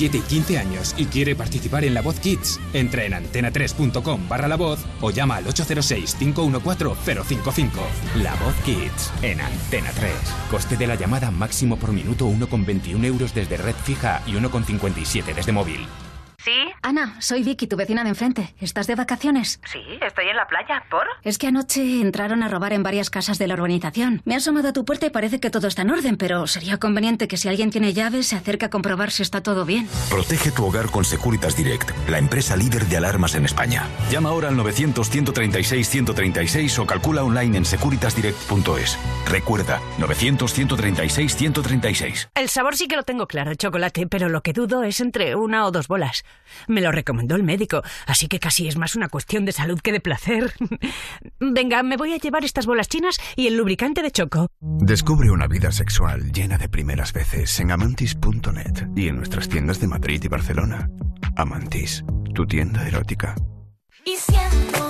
7 y 15 años y quiere participar en La Voz Kids, entra en antena3.com barra La Voz o llama al 806-514-055. La Voz Kids, en Antena 3. Coste de la llamada máximo por minuto 1,21 euros desde red fija y 1,57 desde móvil. Soy Vicky, tu vecina de enfrente. ¿Estás de vacaciones? Sí, estoy en la playa. ¿Por? Es que anoche entraron a robar en varias casas de la urbanización. Me he asomado a tu puerta y parece que todo está en orden, pero sería conveniente que si alguien tiene llaves se acerque a comprobar si está todo bien. Protege tu hogar con Securitas Direct, la empresa líder de alarmas en España. Llama ahora al 900-136-136 o calcula online en securitasdirect.es. Recuerda, 900-136-136. El sabor sí que lo tengo claro, chocolate, pero lo que dudo es entre una o dos bolas. Me lo recomendó el médico, así que casi es más una cuestión de salud que de placer. (laughs) Venga, me voy a llevar estas bolas chinas y el lubricante de choco. Descubre una vida sexual llena de primeras veces en amantis.net y en nuestras tiendas de Madrid y Barcelona. Amantis, tu tienda erótica. Y siento.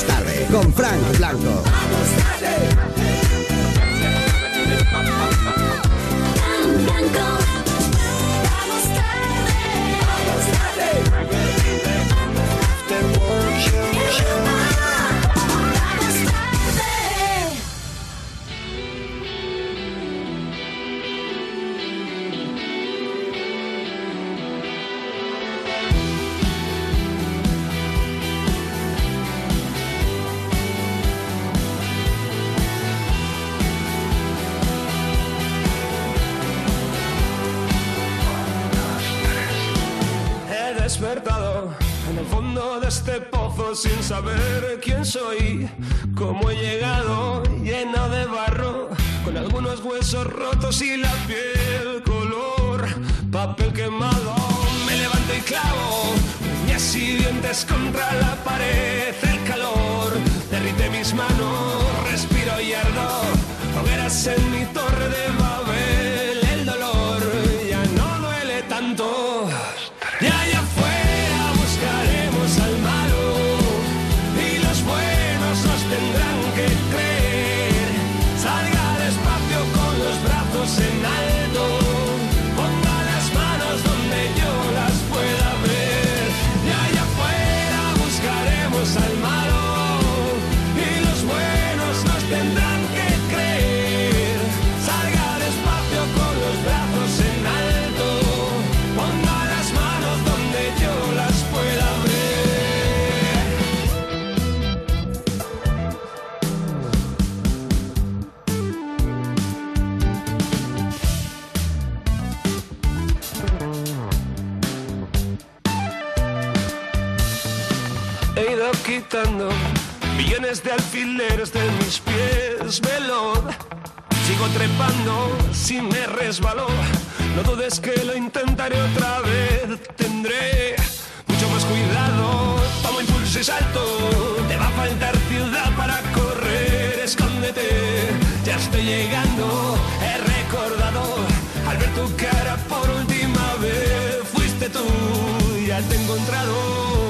Vamos tarde con Frank Blanco. He este pozo sin saber quién soy, cómo he llegado lleno de barro, con algunos huesos rotos y la piel color papel quemado. Me levanto y clavo uñas y dientes contra la pared, el calor derrite mis manos, respiro y ardo, hogueras en mi torre de Babel, de alfileres de mis pies, veloz. Sigo trepando si me resbaló. No dudes que lo intentaré otra vez. Tendré mucho más cuidado. Tomo impulso y salto. Te va a faltar ciudad para correr. Escóndete, ya estoy llegando. He recordado al ver tu cara por última vez. Fuiste tú, ya te he encontrado.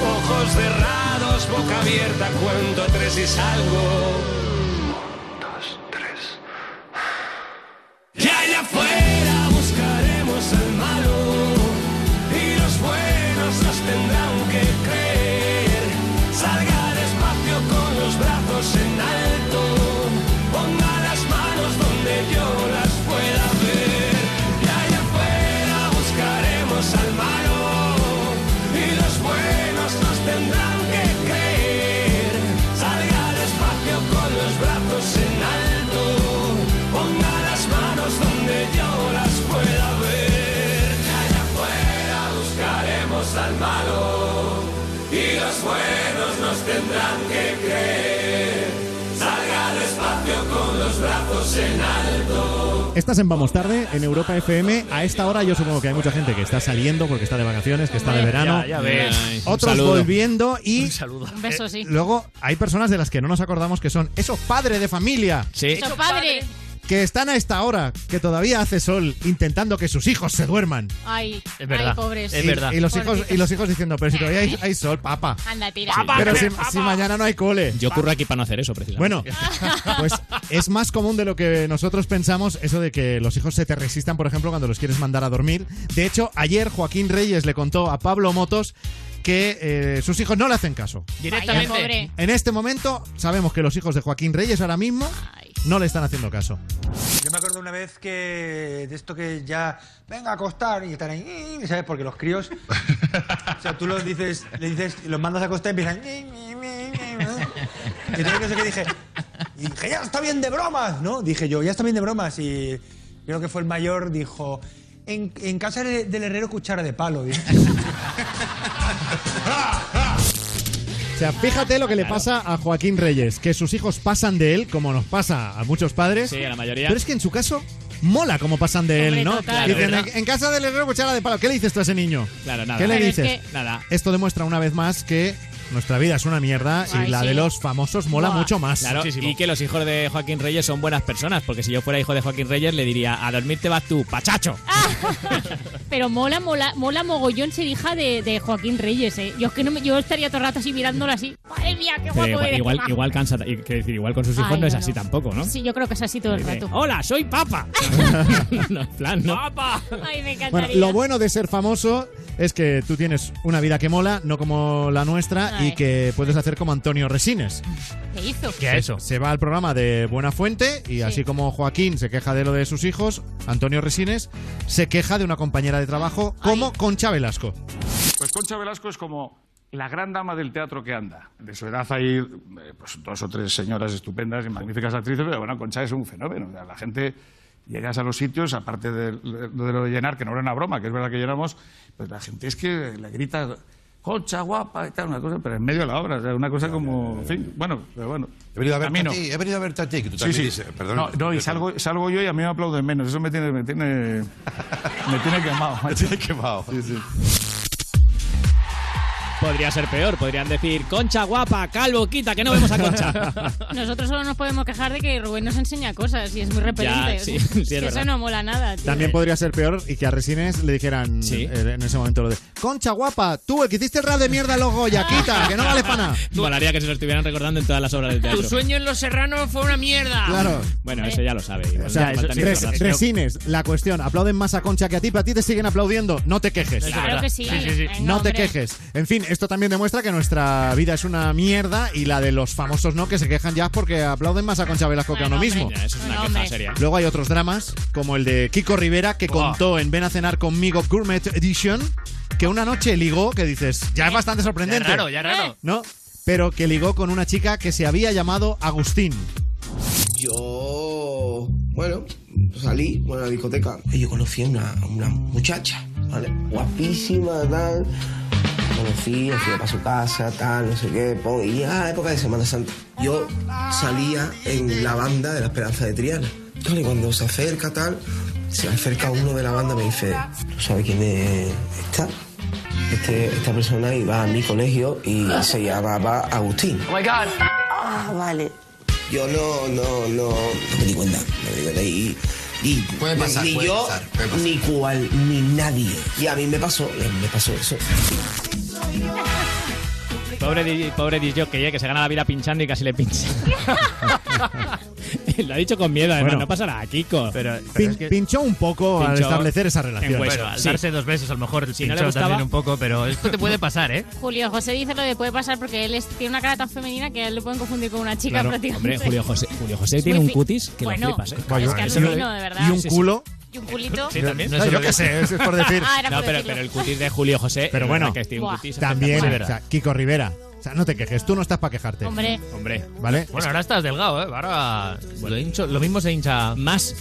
Ojos cerrados, boca abierta, cuento tres y salgo. Estás en Vamos Tarde, en Europa FM. A esta hora yo supongo que hay mucha gente que está saliendo porque está de vacaciones, que está de verano. Ya, ya ves. Ay, un Otros saludo. volviendo y... Un saludo. Un beso, sí. Luego hay personas de las que no nos acordamos que son esos padres de familia Sí. Eso, padre. Que están a esta hora, que todavía hace sol, intentando que sus hijos se duerman. Ay, Es verdad. ay, pobres. Es Y- verdad. Y, los hijos, y los hijos diciendo, pero si todavía hay, hay sol, papa. Anda, tira. Pero si, si mañana no hay cole. Yo curro aquí para no hacer eso, precisamente. Bueno, pues es más común de lo que nosotros pensamos eso de que los hijos se te resistan, por ejemplo, cuando los quieres mandar a dormir. De hecho, ayer Joaquín Reyes le contó a Pablo Motos que eh, sus hijos no le hacen caso. Directamente. En este momento sabemos que los hijos de Joaquín Reyes ahora mismo no le están haciendo caso. Yo me acuerdo una vez que de esto que ya venga a acostar y están ahí, ¿sabes? Porque los críos, o sea, tú los dices, le dices, los mandas a acostar y empiezan. Y entonces no sé qué dije. Y dije, ya está bien de bromas, ¿no? Dije yo, ya está bien de bromas. Y creo que fue el mayor, dijo, en, en casa de- del herrero cuchara de palo. dice. O sea, fíjate lo que le pasa a Joaquín Reyes, que sus hijos pasan de él, como nos pasa a muchos padres. Sí, a la mayoría. Pero es que en su caso mola como pasan de Hombre, él, ¿no? total. Dicen, Claro, en, en casa del herrero cuchara de palo. ¿Qué le dices tú a ese niño? Claro, nada. ¿Qué le es dices? que- Nada. Esto demuestra una vez más que nuestra vida es una mierda y Ay, la sí. de los famosos mola Buah. mucho más. Claro, y que los hijos de Joaquín Reyes son buenas personas, porque si yo fuera hijo de Joaquín Reyes le diría, a dormir te vas tú, pachacho. (laughs) Pero mola, mola, mola mogollón ser hija de, de Joaquín Reyes, ¿eh? Yo es que no me- yo estaría todo el rato así mirándolo así. Madre mía, qué Pero guapo igual, eres. igual, igual cansa, y- quiero decir, igual con sus hijos Ay, no es no, así no. tampoco, ¿no? Sí, yo creo que es así todo el Dice, rato. Hola, soy papa. (laughs) (laughs) no, en plan, no. ¡Papa! Ay, me Bueno, encantaría. lo bueno de ser famoso es que tú tienes una vida que mola, no como la nuestra, Ay. y que puedes hacer como Antonio Resines. ¿Qué hizo? ¿Qué es eso? Se va al programa de Buena Fuente y así como Joaquín se queja de lo de sus hijos, Antonio Resines se queja de una compañera de trabajo como Concha Velasco. Pues Concha Velasco es como la gran dama del teatro que anda. De su edad hay eh, pues, dos o tres señoras estupendas y magníficas actrices, pero bueno, Concha es un fenómeno. O sea, la gente llegas a los sitios, aparte de, de lo de llenar, que no era una broma, que es verdad que llenamos, pues la gente es que le grita Concha, guapa y tal, una cosa, pero en medio de la obra, o sea, una cosa como, en fin, bueno, pero bueno. He venido a verte mí no. a ti, he venido a verte a ti, que tú Sí, también sí. dices, perdón. No, no, y salgo, salgo yo y a mí me aplauden menos. Eso me tiene, me tiene, me tiene quemado. (laughs) Me tiene quemado. Sí, sí. Podría ser peor, podrían decir, Concha guapa, calvo, quita, que no vemos a Concha. (laughs) Nosotros solo nos podemos quejar de que Rubén nos enseña cosas y es muy repelente. Ya, sí, sí, es (laughs) que eso no mola nada, tío. También podría ser peor y que a Resines le dijeran Sí. eh, en ese momento lo de Concha guapa, tú el que hiciste el rap de mierda los Goya, quita, que no vale para nada. (laughs) Molaría que se lo estuvieran recordando en todas las obras de teatro. Tu sueño en Los Serranos fue una mierda. Claro. Bueno, eso ya lo sabe. O sea, ni Res-. Resines, la cuestión, aplauden más a Concha que a ti, pero a ti te siguen aplaudiendo, no te quejes. Claro que sí. No te quejes. En fin, esto también demuestra que nuestra vida es una mierda y la de los famosos no, que se quejan ya porque aplauden más a Concha Velasco que a uno mismo. eso es una Bueno, queja seria. Luego hay otros dramas, como el de Kiko Rivera, que contó en Ven a cenar conmigo Gourmet Edition, que una noche ligó, que dices, ya es bastante sorprendente. Ya raro, ya raro. ¿No? Pero que ligó con una chica que se había llamado Agustín. Yo, bueno, salí, bueno, a la discoteca y yo conocí a una, a una muchacha, ¿vale? Guapísima, tal. Conocí, fui para su casa, tal, no sé qué, y ah, época de Semana Santa. Yo salía en la banda de la Esperanza de Triana. Y cuando se acerca, tal, se acerca uno de la banda y me dice, ¿tú sabes quién es esta? Este, esta persona iba a mi colegio y se llamaba Agustín. Oh my god. Ah, vale. Yo no, no, no, no me di cuenta, no me di cuenta y, y Puede pasar, ni puede yo, pasar, puede pasar. ni cual, ni nadie. Y a mí me pasó, me pasó eso. (laughs) Pobre, pobre disjockey, eh, que se gana la vida pinchando y casi le pincha. (laughs) Lo ha dicho con miedo, además, Bueno. no pasará, Kiko. Pero, Pin- Pinchó un poco al Pinchó establecer esa relación. hueso. bueno, al sí. darse dos besos a lo mejor Si no le pinchó gustaba- también un poco, pero esto te puede pasar, ¿eh? Julio José dice lo de puede pasar porque él es- tiene una cara tan femenina que a él le pueden confundir con una chica Claro, prácticamente. hombre, Julio José, Julio José Es tiene un cutis que Bueno, lo flipas, ¿eh? es que alucino, no- de verdad. Y un Sí, sí. culo. Y un culito. Sí, también. No, yo qué sé, es por decir. Ah, era No, por pero, decirlo. pero el cutis de Julio José. Pero es bueno, verdad que tiene un cutis También, o sea, Kiko Rivera. O sea, no te quejes, tú no estás para quejarte. Hombre, Hombre, ¿Vale? Bueno, ahora estás delgado, ¿eh? Ahora lo, hincho- lo mismo se hincha. más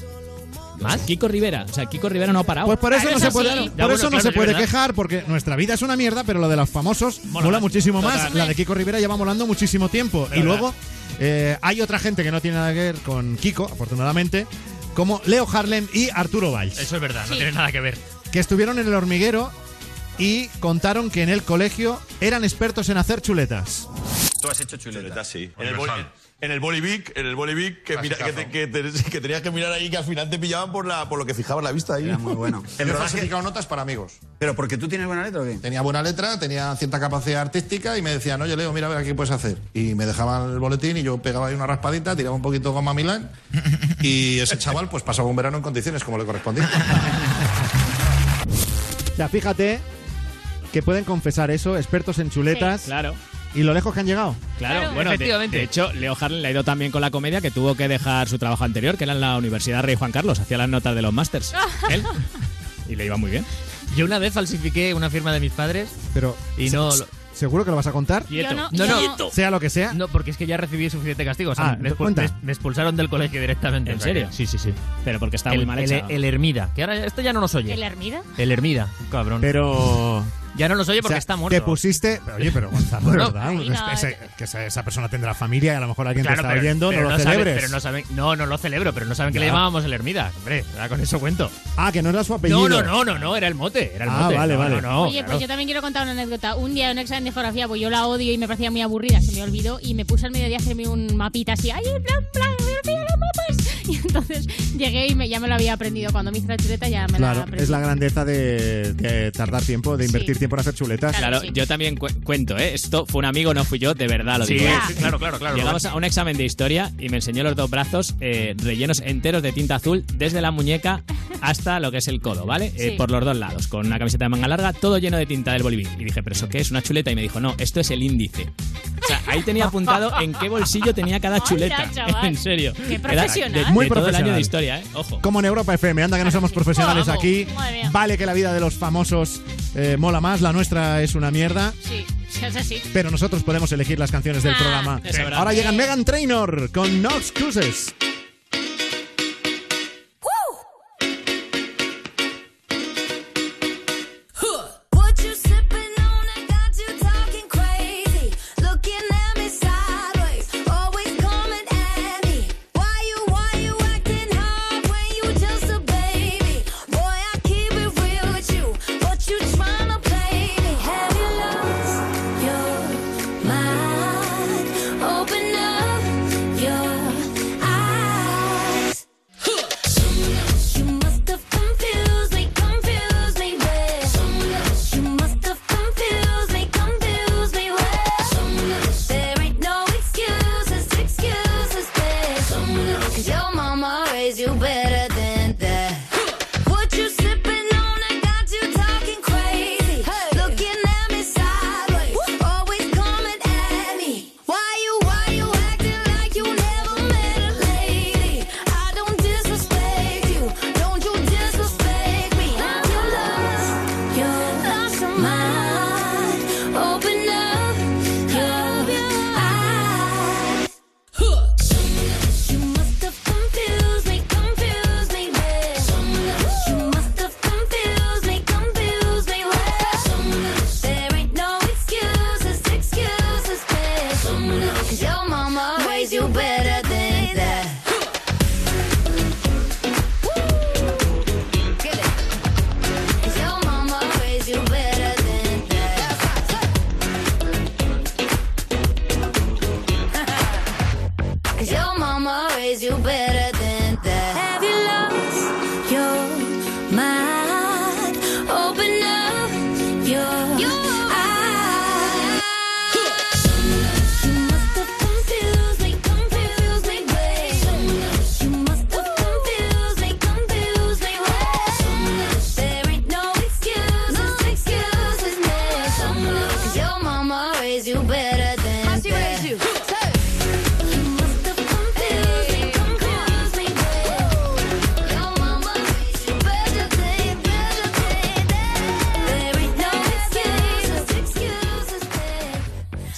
¿Más? Kiko Rivera. O sea, Kiko Rivera no ha parado. Pues por eso no se puede, Ya, por bueno, eso no claro, se es puede verdad. quejar, porque nuestra vida es una mierda, pero lo de los famosos Mola muchísimo más. Total. La de Kiko Rivera lleva molando muchísimo tiempo. y Verdad. luego eh, hay otra gente que no tiene nada que ver con Kiko, afortunadamente, como Leo Harlem y Arturo Valls. Eso es verdad, no tiene nada que ver. que estuvieron en el hormiguero y contaron que en el colegio eran expertos en hacer chuletas. Tú has hecho chuletas. sí. En el, en el Bolivic, en el Bolivic, que, mira, que, te- que te- (laughs) que tenías que mirar ahí, que al final te pillaban por, la, por lo que fijabas la vista ahí. Era muy bueno. En (laughs) Yo he verdad falsificado notas para amigos. ¿Pero porque tú tienes buena letra o qué? Tenía buena letra, tenía cierta capacidad artística y me decían, oye, Leo, mira a ver qué puedes hacer. Y me dejaban el boletín y yo pegaba ahí una raspadita, tiraba un poquito de goma Milán y ese (laughs) chaval pues pasaba un verano en condiciones como le correspondía. O sea, fíjate que pueden confesar eso, expertos en chuletas. Claro. Y lo lejos que han llegado. Claro, bueno, de, de hecho, Leo Harlem le ha ido también con la comedia que tuvo que dejar su trabajo anterior, que era en la Universidad Rey Juan Carlos, hacía las notas de los másters. (laughs) Él. Y le iba muy bien. Yo una vez falsifiqué una firma de mis padres Pero y no... se- ¿Seguro que lo vas a contar? Quieto. no- no, no. Sea lo que sea. No, porque es que ya recibí suficiente castigo. O sea, Ah, me, expu- cuenta. me- expulsaron del colegio directamente. ¿En serio? Sí, sí, sí. Pero porque está el, muy mal el, hecha. el Hermida, que ahora esto ya no nos oye. ¿El Hermida? El Hermida, cabrón. Pero. Ya no nos oye porque O sea, está muerto. Que pusiste. pero, Oye, pero Gonzalo, de Bueno, verdad. No, es- ese- que esa, esa persona tendrá familia y a lo mejor alguien Claro, te está pero- oyendo, pero no lo saben- celebres. pero no saben, no, no lo celebro, pero no saben que le llamábamos el Hermida. Hombre, con eso cuento. Ah, que no era su apellido. No, no, no, no, no, era el mote, era el Ah, mote. vale, No, vale. No, no, Oye, claro. pues yo también quiero contar una anécdota. Un día en un examen de geografía, pues yo la odio y me parecía muy aburrida, se me olvidó y me puse al mediodía a hacerme un mapita así, ¡ay, plan, plan, mira los mapas! Y (laughs) entonces llegué y me, ya me lo había aprendido. Cuando me hice la chuleta ya me la Claro, aprendí. es la grandeza de, de tardar tiempo, de invertir tiempo en hacer chuletas. Claro, yo también cu- cuento, ¿eh? Esto fue un amigo, no fui yo, de verdad lo Sí, digo. ¿eh? sí, claro, claro, claro. Llegamos a un examen de historia y me enseñó los dos brazos eh, rellenos enteros de tinta azul desde la muñeca hasta lo que es el codo, ¿vale? Eh, Sí. por los dos lados, con una camiseta de manga larga, todo lleno de tinta del Bolivic. Y dije, ¿pero eso qué es? ¿Una chuleta? Y me dijo, no, esto es el índice. O sea, ahí tenía apuntado en qué bolsillo tenía cada (laughs) chuleta. (laughs) chaval. en serio. Qué profesional. Muy de todo el año de historia, ¿eh? Ojo. Como en Europa FM, anda que no somos (laughs) profesionales aquí. Vale que la vida de los famosos eh, mola más, la nuestra es una mierda. Sí, sí, es así. Pero nosotros podemos elegir las canciones del Ah, programa. Ahora llegan Megan Trainor con No Excuses.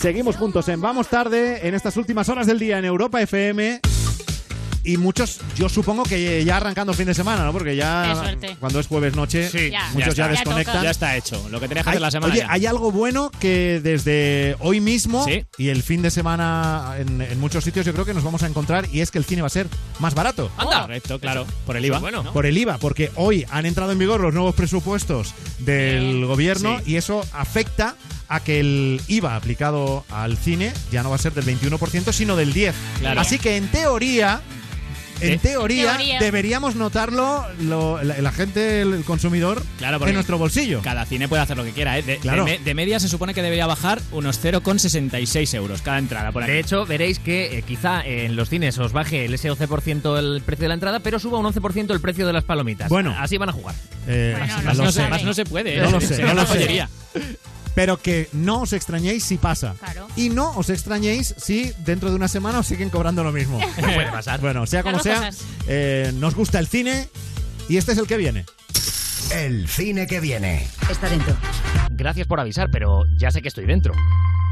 Seguimos juntos en Vamos Tarde en estas últimas horas del día en Europa FM. y muchos, yo supongo que ya arrancando fin de semana, ¿no? Porque Qué ya suerte. cuando es jueves noche, Ya. muchos ya, desconectan. Ya está hecho. Lo que tenías que hacer la semana. oye, ya. hay algo bueno que desde hoy mismo Sí. y el fin de semana en, en muchos sitios yo creo que nos vamos a encontrar y es que el cine va a ser más barato. Anda. Correcto, claro. Por el IVA. bueno. ¿no? Por el IVA, porque hoy han entrado en vigor los nuevos presupuestos del gobierno Sí. y eso afecta a que el IVA aplicado al cine ya no va a ser del 21%, sino del 10%. Claro. Así que en teoría, en Eh. teoría, deberíamos notarlo lo- la, la gente, el consumidor, Claro, en nuestro bolsillo. Cada cine puede hacer lo que quiera. ¿eh? De, Claro. de me- de media se supone que debería bajar unos 0,66 euros cada entrada por aquí. De hecho, veréis que eh, quizá en los cines os baje el ese 11% el precio de la entrada, pero suba un 11% el precio de las palomitas. Bueno. así van a jugar. Eh, Bueno, no más, no sé. se, más no se puede. ¿eh? No lo (laughs) sé, no lo sé. Pero que no os extrañéis si pasa. Claro. Y no os extrañéis si dentro de una semana os siguen cobrando lo mismo. (laughs) Puede pasar. Bueno, sea como sea, eh, nos gusta el cine y este es el que viene. El cine que viene. Está dentro. Gracias por avisar, pero ya sé que estoy dentro.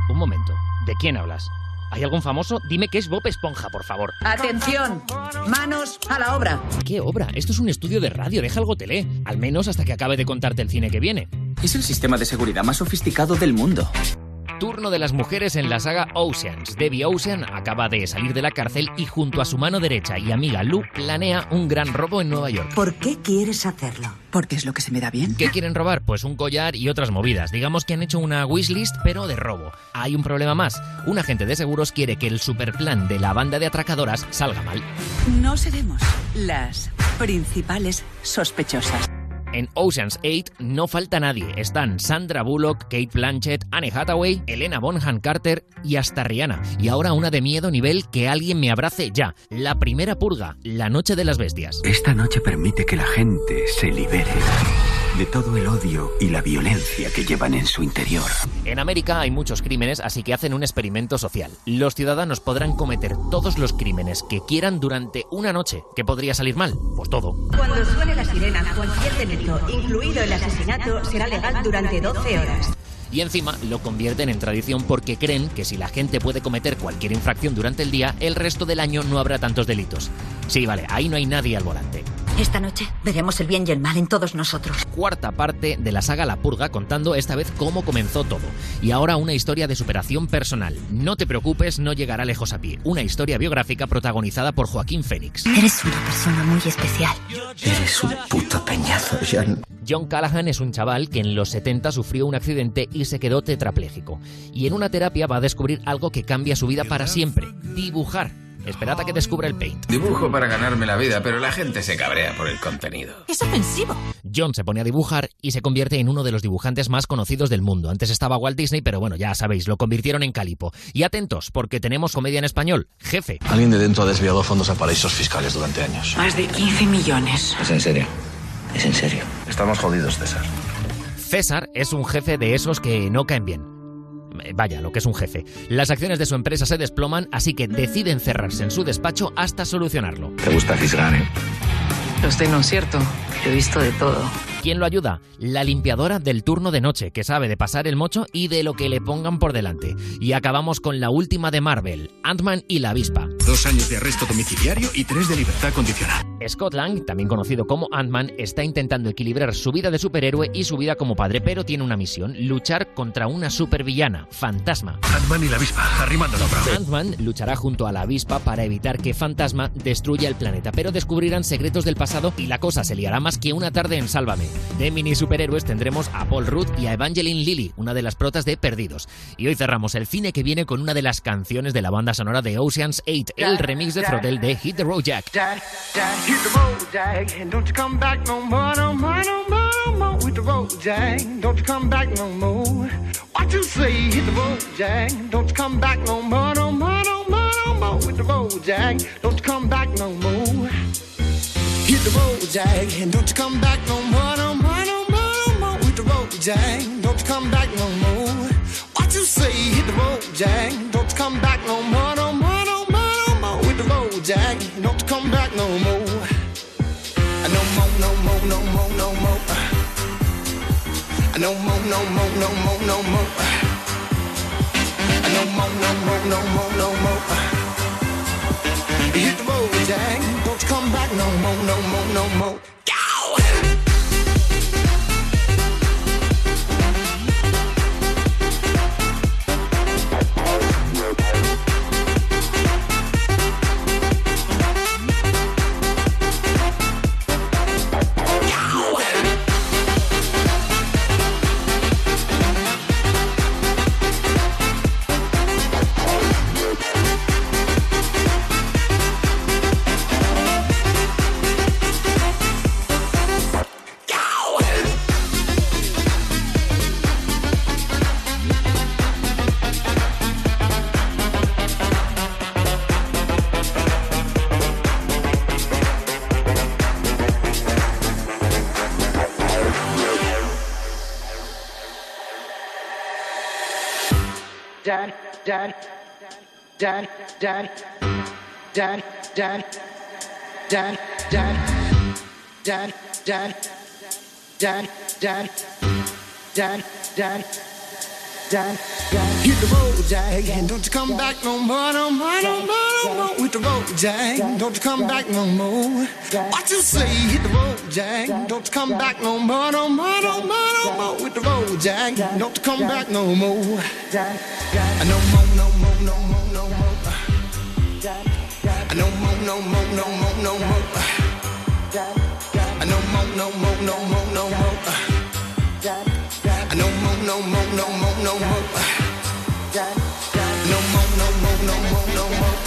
Un momento, ¿de quién hablas? ¿Hay algún famoso? Dime que es Bob Esponja, por favor. Atención, manos a la obra. ¿Qué obra? Esto es un estudio de radio, deja algo tele. Al menos hasta que acabe de contarte el cine que viene. Es el sistema de seguridad más sofisticado del mundo. Turno de las mujeres en la saga Oceans. Debbie Ocean acaba de salir de la cárcel y junto a su mano derecha y amiga Lou planea un gran robo en Nueva York. ¿Por qué quieres hacerlo? Porque es lo que se me da bien. ¿Qué quieren robar? Pues un collar y otras movidas. Digamos que han hecho una wishlist, pero de robo. Hay un problema más. Un agente de seguros quiere que el superplan de la banda de atracadoras salga mal. No seremos las principales sospechosas. En Ocean's 8 no falta nadie. Están Sandra Bullock, Kate Blanchett, Anne Hathaway, Elena Bonham Carter y hasta Rihanna. Y ahora una de miedo nivel que alguien me abrace ya. La primera purga, la noche de las bestias. Esta noche permite que la gente se libere de todo el odio y la violencia que llevan en su interior. En América hay muchos crímenes, así que hacen un experimento social. Los ciudadanos podrán cometer todos los crímenes que quieran durante una noche. ¿Qué podría salir mal? Pues todo. Cuando suene la sirena, cualquier delito, incluido el asesinato, será legal durante 12 horas. Y encima lo convierten en tradición porque creen que si la gente puede cometer cualquier infracción durante el día, el resto del año no habrá tantos delitos. Sí, vale, ahí no hay nadie al volante. Esta noche veremos el bien y el mal en todos nosotros. Cuarta parte de la saga La Purga contando esta vez cómo comenzó todo. Y ahora una historia de superación personal. No te preocupes, no llegará lejos a pie. Una historia biográfica protagonizada por Joaquín Fénix. Eres una persona muy especial. Eres un puto peñazo, Jan. John Callahan es un chaval que en los 70 sufrió un accidente y se quedó tetrapléjico. Y en una terapia va a descubrir algo que cambia su vida para siempre. Dibujar. Esperad a que descubra el paint. Dibujo para ganarme la vida, pero la gente se cabrea por el contenido. Es ofensivo. John se pone a dibujar y se convierte en uno de los dibujantes más conocidos del mundo. Antes estaba Walt Disney, pero bueno, ya sabéis, lo convirtieron en Calipo. Y atentos, porque tenemos comedia en español. Jefe. Alguien de dentro ha desviado fondos a paraísos fiscales durante años. Más de 15 millones. Es en serio. Es en serio. Estamos jodidos, César. César es un jefe de esos que no caen bien. Eh, Vaya, lo que es un jefe. Las acciones de su empresa se desploman, así que deciden cerrarse en su despacho hasta solucionarlo. Te gusta fisgar, ¿eh? Lo sé, no es cierto. He visto de todo. ¿Quién lo ayuda? La limpiadora del turno de noche, que sabe de pasar el mocho y de lo que le pongan por delante. Y acabamos con la última de Marvel, Ant-Man y la avispa. Dos años de arresto domiciliario y tres de libertad condicional. Scott Lang, también conocido como Ant-Man, está intentando equilibrar su vida de superhéroe y su vida como padre, pero tiene una misión, luchar contra una supervillana, Fantasma. Ant-Man y la avispa, arrimando la. Ant-Man luchará junto a la avispa para evitar que Fantasma destruya el planeta, pero descubrirán secretos del pasado y la cosa se liará más que una tarde en Sálvame. De mini superhéroes tendremos a Paul Rudd y a Evangeline Lilly, una de las protas de Perdidos. Y hoy cerramos el cine que viene con una de las canciones de la banda sonora de Ocean's 8, el remix de Frodel de Hit the Road Jack. Hit the road, Jack, and don't you come back no more, no more, no more, no more. Hit the road, Jack, don't you come back no more. What you say? Hit the road, Jack, don't you come back no more, no more. Jack. Don't you come back no more. No more, no more, no more, no more. No more, no more, no more, no more. No more, no more, no more, no more. Hit the road, Jack. Don't come back no more, no more, no more. Dad, dad, dad, dad, dad, dad, dad, dad, dad, dad, dad, dad, dad, dad, dad, dad. Hit the road, Jack, and don't you come back no more, no more, no more, no more. Hit the road, Jack, don't you come back no more. What you say? Hit the road, Jack, don't you come back no more, no more, no more, no more. Hit the road, Jack, don't you come back no more. No more, no more, no more, no more. No more, no more, no more, no more. No more, no more, no more, no more. No more, no more, no more, no more. No more, no more, no more, no more.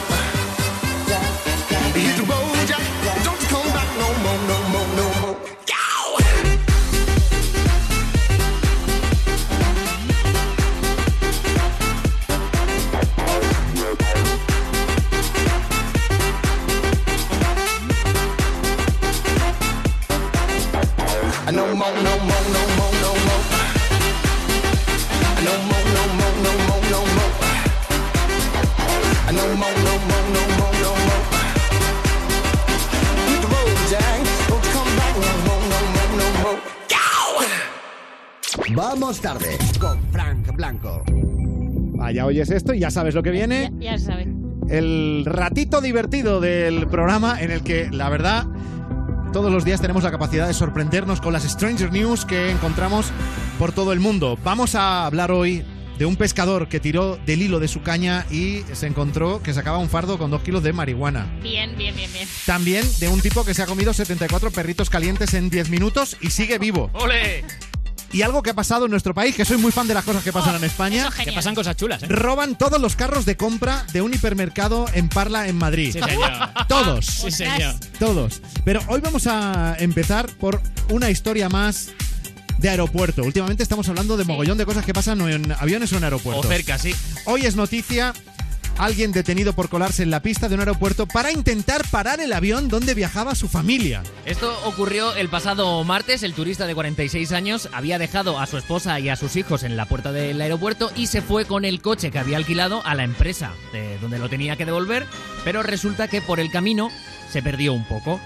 Vaya, oyes esto y ya sabes lo que viene. Ya se sabe. El ratito divertido del programa en el que, la verdad, todos los días tenemos la capacidad de sorprendernos con las Stranger News que encontramos por todo el mundo. Vamos a hablar hoy de un pescador que tiró del hilo de su caña y se encontró que sacaba un fardo con dos kilos de marihuana. Bien, bien, bien, bien. También de un tipo que se ha comido 74 perritos calientes en 10 minutos y sigue vivo. ¡Ole! Y algo que ha pasado en nuestro país, que soy muy fan de las cosas que pasan en España. Que pasan cosas chulas, ¿eh? Roban todos los carros de compra de un hipermercado en Parla, en Madrid. Sí, señor. (laughs) Todos. Sí, señor. Todos. Pero hoy vamos a empezar por una historia más de aeropuerto. Últimamente estamos hablando de mogollón de cosas que pasan en aviones o en aeropuertos. O cerca, sí. Hoy es noticia alguien detenido por colarse en la pista de un aeropuerto para intentar parar el avión donde viajaba su familia. Esto ocurrió el pasado martes. El turista de 46 años había dejado a su esposa y a sus hijos en la puerta del aeropuerto y se fue con el coche que había alquilado a la empresa de donde lo tenía que devolver, pero resulta que por el camino se perdió un poco.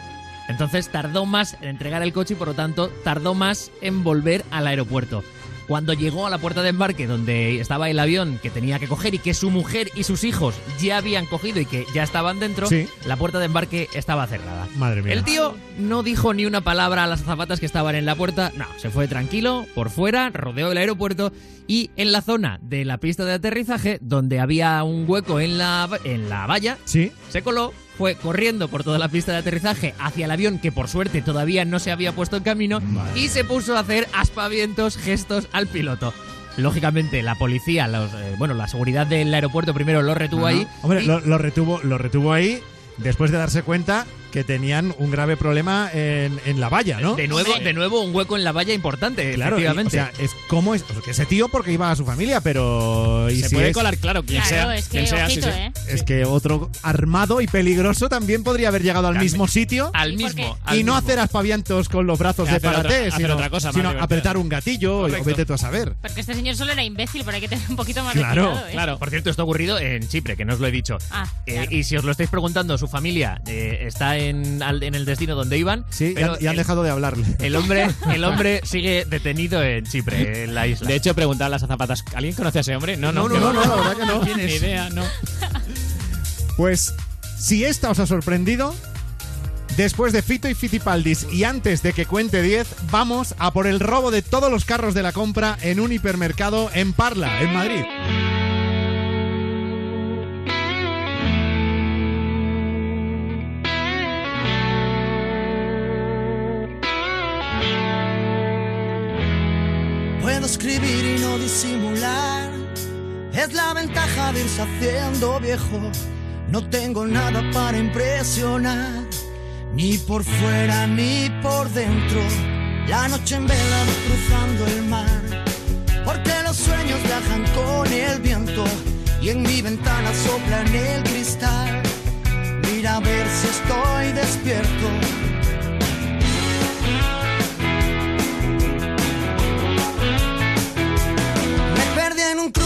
Entonces tardó más en entregar el coche y por lo tanto tardó más en volver al aeropuerto. Cuando llegó a la puerta de embarque donde estaba el avión que tenía que coger y que su mujer y sus hijos ya habían cogido y que ya estaban dentro, Sí. la puerta de embarque estaba cerrada. Madre mía. El tío no dijo ni una palabra a las azafatas que estaban en la puerta. No, se fue tranquilo, por fuera, rodeó el aeropuerto y en la zona de la pista de aterrizaje, donde había un hueco en la, en la valla, Sí. se coló, fue corriendo por toda la pista de aterrizaje hacia el avión que por suerte todavía no se había puesto en camino y se puso a hacer aspavientos, gestos al piloto. Lógicamente, la policía, los, eh, bueno, la seguridad del aeropuerto primero lo retuvo Ajá. ahí. Hombre, y- lo, lo retuvo, lo retuvo ahí después de darse cuenta que tenían un grave problema en, en la valla, ¿no? De nuevo, de nuevo un hueco en la valla importante, Claro, y, o efectivamente. sea, es como es o sea, que ese tío porque iba a su familia, pero y Se si puede es- colar, claro, quien Claro, sea. es que quien sea, sí, ojito, sí. ¿eh? Es que otro armado y peligroso también podría haber llegado al También. mismo sitio Al mismo. al y no mismo. hacer aspavientos con los brazos de Hacer otra- parate, hacer sino, otra cosa más sino divertida. apretar un gatillo o Correcto. vete tú a saber. Porque este señor solo era imbécil, pero hay que tener un poquito más Claro, de cuidado, ¿eh? Claro, por cierto, esto ha ocurrido en Chipre, que no os lo he dicho. Ah, Eh, claro. y si os lo estáis preguntando, su familia eh, está en, al- en el destino donde iban. Sí, y pero han, y han el- dejado de hablarle. El hombre, el hombre sigue detenido en Chipre, en la isla. De hecho, preguntaban las azafatas, ¿alguien conoce a ese hombre? No, no, No, no, que no, va. no, la verdad que no. tiene ni idea, no. (laughs) Pues, si esta os ha sorprendido, después de Fito y Fitipaldis y antes de que cuente 10, vamos a por el robo de todos los carros de la compra en un hipermercado en Parla, en Madrid. Disimular. Es la ventaja de irse haciendo viejo. No tengo nada para impresionar. Ni por fuera ni por dentro. La noche en vela cruzando el mar. Porque los sueños viajan con el viento. Y en mi ventana soplan el cristal. Mira a ver si estoy despierto. Me perdí en un cruce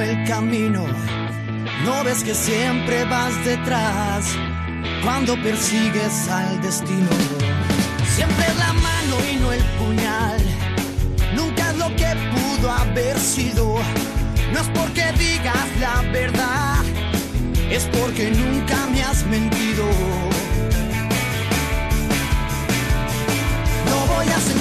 el camino. No ves que siempre vas detrás cuando persigues al destino. Siempre es la mano y no el puñal. Nunca es lo que pudo haber sido. No es porque digas la verdad, es porque nunca me has mentido. No voy a sentirme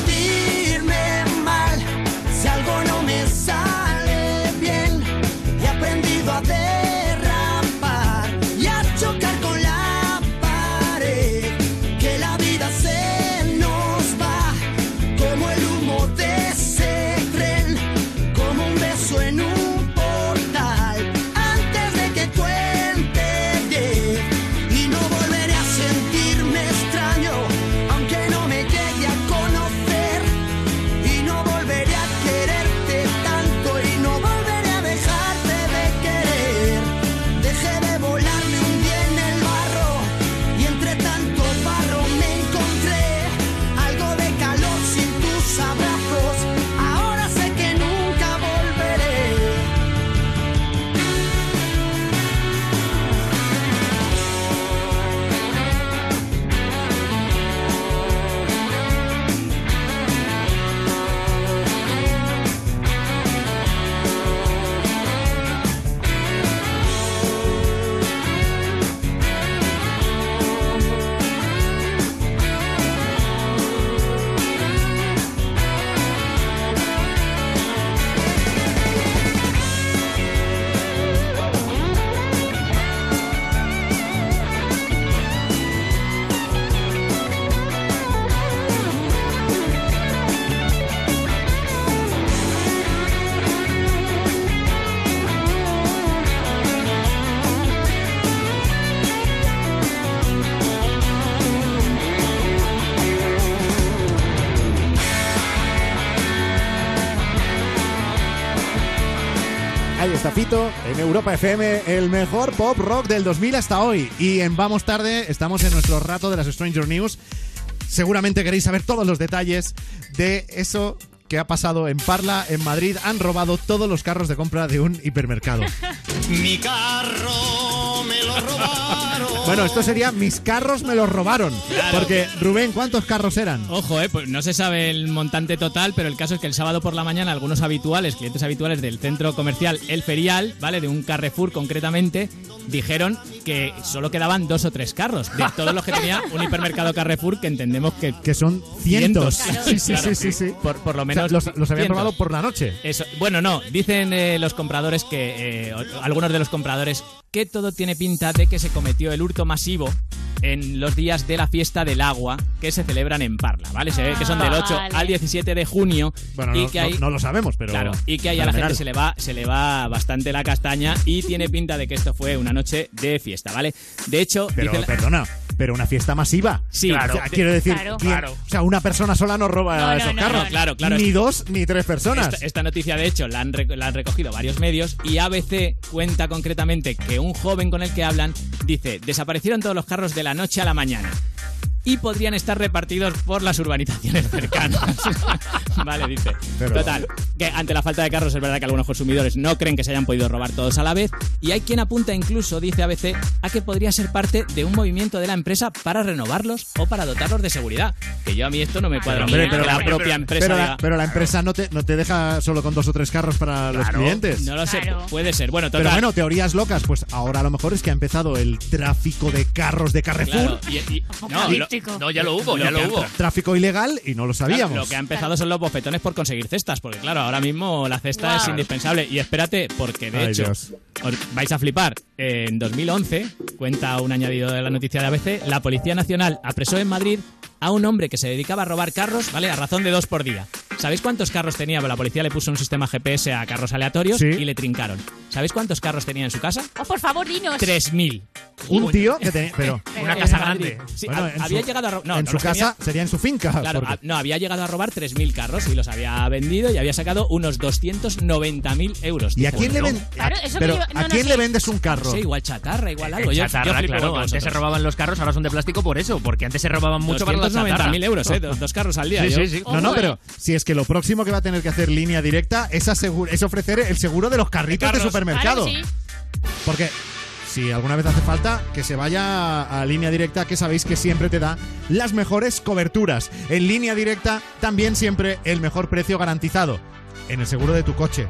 En Europa FM, el mejor pop rock del 2000 hasta hoy. Y en Vamos Tarde estamos en nuestro rato de las Stranger News. Seguramente queréis saber todos los detalles de eso ¿qué ha pasado en Parla, en Madrid? Han robado todos los carros de compra de un hipermercado. (laughs) Mi carro me lo robaron. Bueno, esto sería mis carros me los robaron. Claro. Porque, Rubén, ¿cuántos carros eran? Ojo, eh, pues no se sabe el montante total, pero el caso es que el sábado por la mañana algunos habituales, clientes habituales del centro comercial El Ferial, ¿vale? De un Carrefour concretamente, dijeron que solo quedaban dos o tres carros de todos los que tenía (laughs) un hipermercado Carrefour que entendemos que, que son cientos. Cientos. Sí, sí, Claro. sí, sí, sí. Por, por lo O sea, menos los, los habían cientos. robado por la noche. Eso, bueno, no, dicen eh, los compradores que, eh, algunos de los compradores, que todo tiene pinta de que se cometió el hurto masivo en los días de la fiesta del agua que se celebran en Parla, ¿vale? Se ve que son del 8 Vale. al 17 de junio Bueno, y no, que no- hay, no lo sabemos, pero. Claro, y que ahí a la gente se le va se le va bastante la castaña y tiene pinta de que esto fue una noche de fiesta, ¿vale? De hecho, Pero, dice la- perdona, pero una fiesta masiva. Sí, O sea, claro. quiero decir, Claro. ¿quién- Claro. o sea, una persona sola no roba No, esos no, carros. no, claro, claro. Ni dos ni tres personas. Esta, esta noticia, de hecho, la han, la han recogido varios medios y ABC cuenta concretamente que un joven con el que hablan dice, desaparecieron todos los carros de la noche a la mañana. Y podrían estar repartidos por las urbanizaciones cercanas. (laughs) vale, dice. Pero- Total, que ante la falta de carros es verdad que algunos consumidores no creen que se hayan podido robar todos a la vez. Y hay quien apunta incluso, dice ABC, a que podría ser parte de un movimiento de la empresa para renovarlos o para dotarlos de seguridad. Que yo a mí esto no me cuadra Pero, la propia pero- empresa pero la, diga- pero la empresa no te, no te deja solo con dos o tres carros para los clientes. No lo sé, puede ser. Bueno, total. Pero bueno, teorías locas. Pues ahora a lo mejor es que ha empezado el tráfico de carros de Carrefour. Claro, y- y- no, lo- no, ya lo hubo, ya lo hubo. Tráfico ilegal y no lo sabíamos. Claro, lo que ha empezado son los bofetones por conseguir cestas, porque claro, ahora mismo la cesta es indispensable. Y espérate, porque de Ay, hecho, Dios. os vais a flipar. En 2011, cuenta un añadido de la noticia de ABC, la Policía Nacional apresó en Madrid a un hombre que se dedicaba a robar carros, ¿vale? A razón de dos por día. ¿Sabéis cuántos carros tenía? La policía le puso un sistema GPS a carros aleatorios Sí. y le trincaron. ¿Sabéis cuántos carros tenía en su casa? Oh, por favor, dinos. 3.000. Un tío que tenía. Pero, (laughs) Una casa grande. Sí, Bueno, ha- en había su- llegado a ro- no, en no su casa tenía- sería en su finca. Claro, porque- ah, no, había llegado a robar 3.000 carros y los había vendido y había sacado unos 290.000 euros. ¿Y a quién le bueno, ven- Claro, eso pero que yo- ¿a no, quién le vendes un carro? Sé, igual chatarra, igual algo. Eh, Yo- chatarra, yo claro. Antes se robaban los carros, ahora son de plástico por eso, porque antes se robaban mucho para la chatarra. 290.000 euros, ¿eh? Dos, dos carros al día. Sí, yo- sí, sí. No, no, pero si es que lo próximo que va a tener que hacer línea directa es, asegu- es ofrecer el seguro de los carritos de, supermercado. Claro, sí. Porque si alguna vez hace falta, que se vaya a línea directa, que sabéis que siempre te da las mejores coberturas. En línea directa también siempre el mejor precio garantizado. En el seguro de tu coche.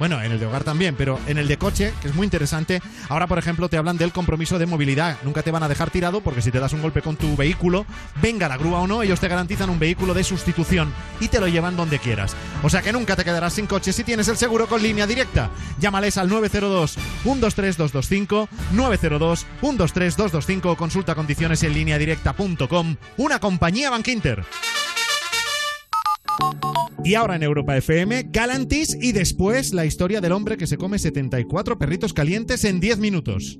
Bueno, en el de hogar también, pero en el de coche, que es muy interesante, ahora por ejemplo te hablan del compromiso de movilidad. Nunca te van a dejar tirado porque si te das un golpe con tu vehículo, venga la grúa o no, ellos te garantizan un vehículo de sustitución y te lo llevan donde quieras. O sea que nunca te quedarás sin coche si tienes el seguro con línea directa. Llámales al 902 123 225 902 123 225 o consulta condiciones en línea directa.com, una compañía Bankinter. Y ahora en Europa FM, Galantis y después la historia del hombre que se come 74 perritos calientes en 10 minutos.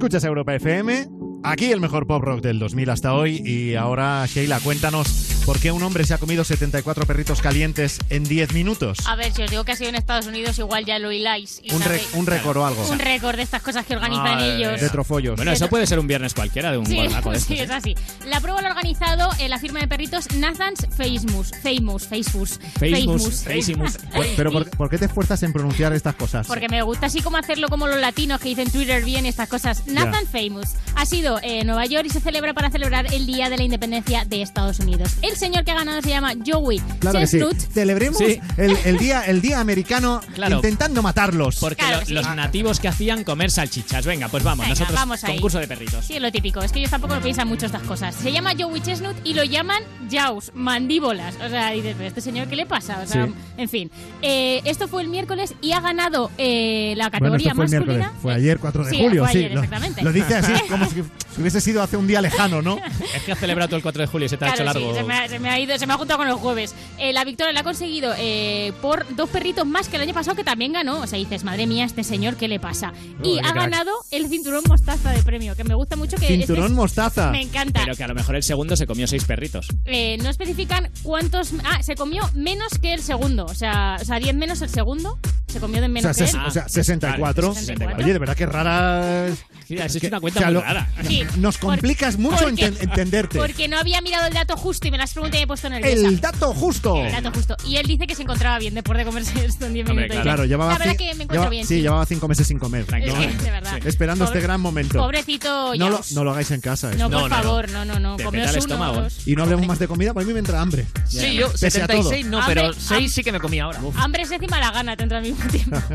Escuchas Europa FM, aquí el mejor pop rock del 2000 hasta hoy. Y ahora, Sheila, cuéntanos por qué un hombre se ha comido 74 perritos calientes en 10 minutos. A ver, si os digo que ha sido en Estados Unidos, igual ya lo hiláis. y Un, re- sabéis. un récord o algo. Un récord de estas cosas que organizan Madre ellos. mía. De trofollos. Bueno, eso puede ser un viernes cualquiera de un Sí, gordaco de (laughs) estos, sí, ¿eh? es así. La prueba la ha organizado eh, la firma de perritos Nathan's Famous. Famous, Famous. Famous, Famous. (laughs) Pero ¿por, por qué te esfuerzas en pronunciar estas cosas? Porque me gusta así como hacerlo como los latinos que dicen Twitter bien estas cosas. Nathan Famous ha sido en Nueva York y se celebra para celebrar el Día de la Independencia de Estados Unidos. El señor que ha ganado se llama Joey Claro que sí. Chestnut. Celebremos Sí. el, el día, el día americano (laughs) Claro. intentando matarlos. Porque Claro, lo- sí. los nativos que hacían comer salchichas. Venga, pues vamos, Venga, nosotros vamos concurso de perritos. Sí, es lo típico. Es que ellos tampoco lo piensan mucho estas cosas. Se llama Joey Chestnut y lo llaman Jaws, mandíbulas. O sea, dices, ¿pero este señor qué le pasa? O sea, Sí. en fin. Eh, esto fue el miércoles y ha ganado eh, la Bueno, categoría esto fue masculina. miércoles. Fue ayer, 4 de Sí, julio. fue sí, ayer, lo, exactamente. lo dice así, como (laughs) si, si hubiese sido hace un día lejano, ¿no? Es que has celebrado todo el 4 de julio y se te ha hecho sí, largo. se, me ha, se me ha ido, se me ha juntado con el jueves. Eh, la victoria la ha conseguido eh, por dos perritos más que el año pasado que también ganó. O sea, dices, madre mía, este señor, ¿qué le pasa? y ha ganado el cinturón mostaza de premio, que me gusta mucho que este Cinturón es- mostaza. Me encanta. Pero que a lo mejor el segundo se comió seis perritos. Eh, no especifican cuántos. Ah, se comió menos que el segundo. O sea, o sea 10 menos el segundo. Se comió de O sea, menos que él. o sea, 64. 64. Oye, de verdad que rara. Sí, has hecho una cuenta o sea, muy lo- rara. Sí, Nos por- complicas mucho porque- entenderte. Porque no había mirado el dato justo y me las pregunté y me he puesto nerviosa. El dato justo. El dato justo. Y él dice que se encontraba bien después de comerse (laughs) esto en 10 Hombre, minutos. claro, Dice, llevaba, La verdad que me encuentro llevaba- bien. sí, llevaba cinco meses sin comer. Es ¿no? que, de verdad. Esperando Pobre- este gran momento. Pobrecito No lo, no lo hagáis en casa. No, esto. por favor, no, no, no. Te Comeos peta el uno, estómago. dos. Y no hablemos más de comida, porque a mí me entra hambre. Sí, yo Pese a todo. 76 no, pero Hambre, 6 sí que me comí ahora. Hambre es encima la gana tendrá al mismo tiempo. (laughs)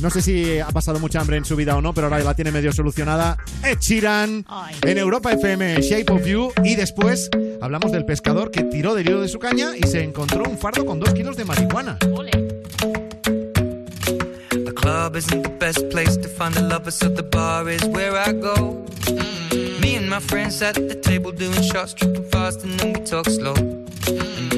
No sé si ha pasado mucha hambre en su vida o no, pero ahora la tiene medio solucionada. Ed Sheeran Ay. en Europa FM, Shape of You. Y después hablamos del pescador que tiró del hilo de su caña y se encontró un fardo con dos kilos de marihuana. The club isn't the best place to find a lover, so the bar is where I go. Me and my friends at the table doing shots, tripping fast, and then we talk slow.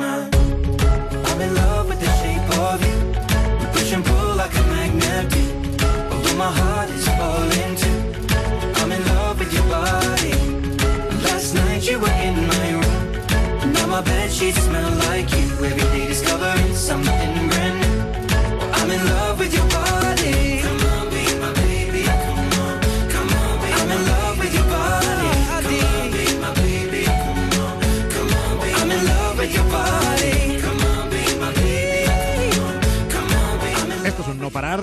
I'm in love with the shape of you. We push and pull like a magnet do. My heart is falling too. I'm in love with your body. Last night you were in my room. Now my bed sheets smell like you. Every day discovering something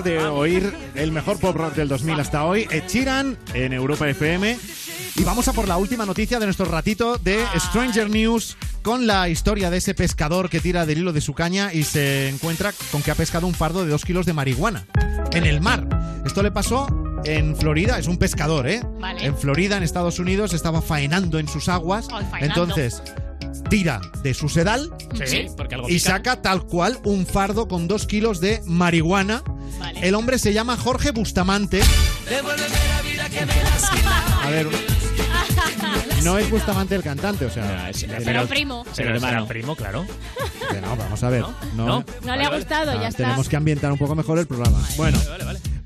de oír el mejor pop rock del 2000 hasta hoy. Ed Sheeran en Europa FM. Y vamos a por la última noticia de nuestro ratito de Stranger News con la historia de ese pescador que tira del hilo de su caña y se encuentra con que ha pescado un fardo de dos kilos de marihuana en el mar. Esto le pasó en Florida, es un pescador, ¿eh? Vale. En Florida, en Estados Unidos, estaba faenando en sus aguas. Oh, faenando. Entonces, tira de su sedal Sí, porque algo y saca tal cual un fardo con dos kilos de marihuana. El hombre se llama Jorge Bustamante. A ver, no es Bustamante el cantante, o sea. Pero primo. Pero hermano. primo, claro. que no, vamos a ver. No, No. No le ha gustado, ya Ah, está. Tenemos que ambientar un poco mejor el programa. Bueno,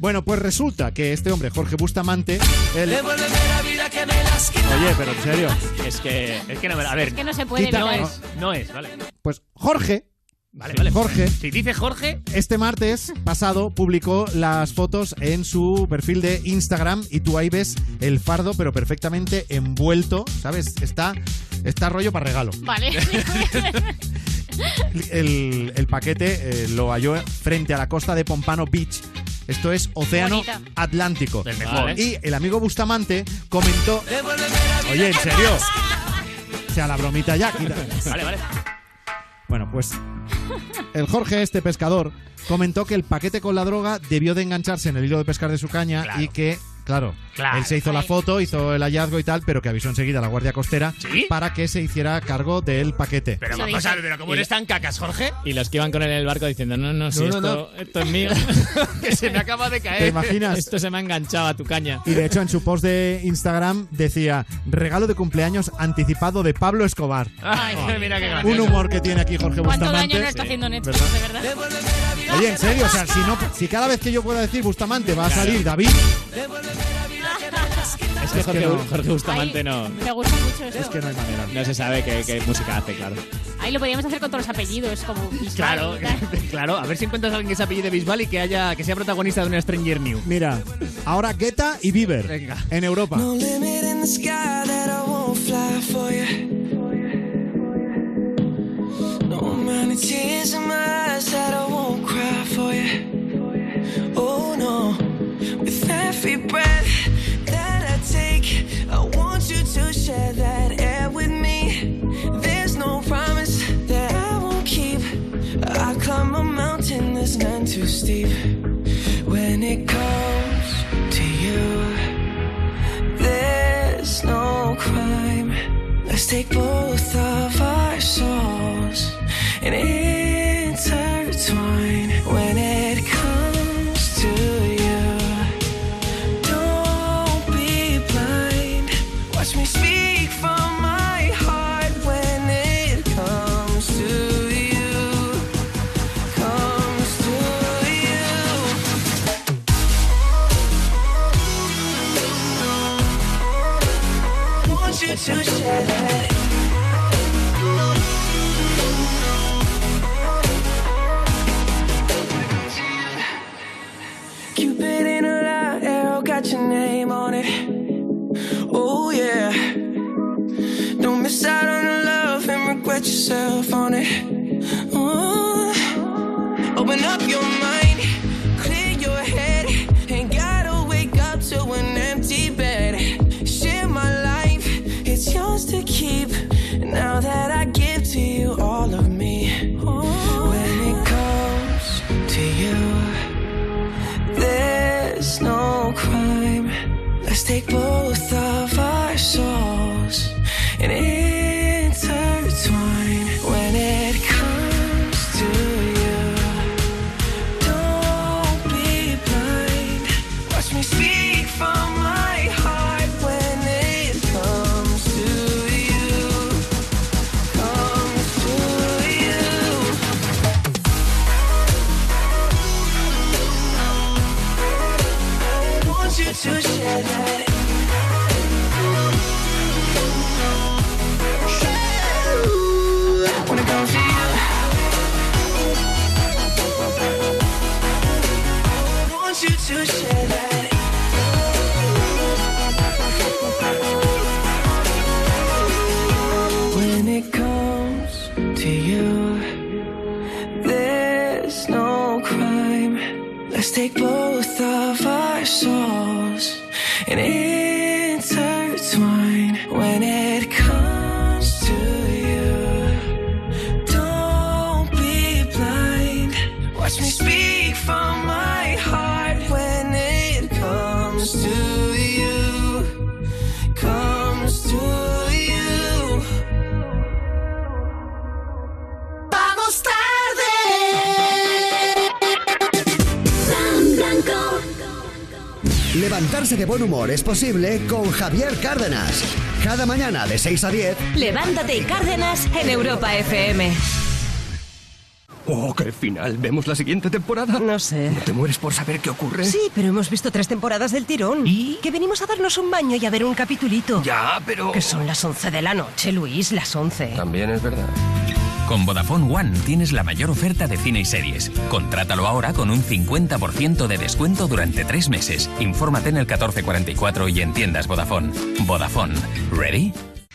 bueno, pues resulta que este hombre, Jorge Bustamante, él- Devuélveme la vida que me. Oye, pero en serio. Es que, es que no me. A ver. Es que no se puede Quita- no. es, no es, vale. Pues Jorge, Vale, vale. Jorge, Si dice Jorge, este martes pasado publicó las fotos en su perfil de Instagram y tú ahí ves el fardo, pero perfectamente envuelto, ¿sabes? Está, está rollo para regalo. Vale. (laughs) (laughs) El, el paquete eh, lo halló frente a la costa de Pompano Beach. Esto es Océano Bonita. Atlántico. El mejor. Y el amigo Bustamante comentó. Oye, ¿en serio? O sea, la bromita ya. quita. Vale, vale. Bueno, pues el Jorge, este pescador, comentó que el paquete con la droga debió de engancharse en el hilo de pescar de su caña Claro. y que, claro, Claro. él se hizo la foto, hizo el hallazgo y tal, pero que avisó enseguida a la Guardia Costera ¿Sí? para que se hiciera cargo del paquete. Pero vamos a ver, dice. pero como eres tan cacas, Jorge, Y los que iban con él en el barco diciendo, no, no, si No, esto, no, esto es mío. (laughs) que se me acaba de caer. ¿Te imaginas? esto se me ha enganchado a tu caña. Y de hecho en su post de Instagram decía regalo de cumpleaños anticipado de Pablo Escobar. Ay, mira qué Un gracioso. humor que tiene aquí Jorge ¿Cuánto Bustamante. daño no está haciendo Netflix, ¿verdad? de verdad? Oye, en serio, o sea, si, no, si cada vez que yo pueda decir Bustamante va a salir David, (laughs) Es que Es que Jorge, no. Jorge Bustamante Ay, no, Me gusta mucho eso. es que no hay manera. no se sabe qué, qué música hace, claro. Ahí lo podríamos hacer con todos los apellidos, como Bisbal Claro, (laughs) claro. A ver si encuentras a alguien que se apellide Bisbal y que haya que sea protagonista de una Stranger New. Mira, ahora Guetta y Bieber Venga. en Europa. No limit in the sky that I won't fly for you. No amount of tears in my eyes that I won't cry for you. Oh no, every breath that I take, I want you to share that air with me. There's no promise that I won't keep. I climb a mountain that's none too steep. When it comes to you. There's no crime. Let's take both of our souls and. Yourself on Levantarse de buen humor es posible con Javier Cárdenas. Cada mañana de 6 a 10. Levántate y Cárdenas en Europa FM. Oh, qué final. ¿Vemos la siguiente temporada? No sé. ¿No te mueres por saber qué ocurre? Sí, pero hemos visto tres temporadas del tirón. ¿Y? Que venimos a darnos un baño y a ver un capitulito. Ya, pero... Que son las 11 de la noche, Luis, las 11. También es verdad. Con Vodafone One tienes la mayor oferta de cine y series. Contrátalo ahora con un 50% de descuento durante tres meses. Infórmate en el 1444 y en tiendas Vodafone. Vodafone. ¿Ready?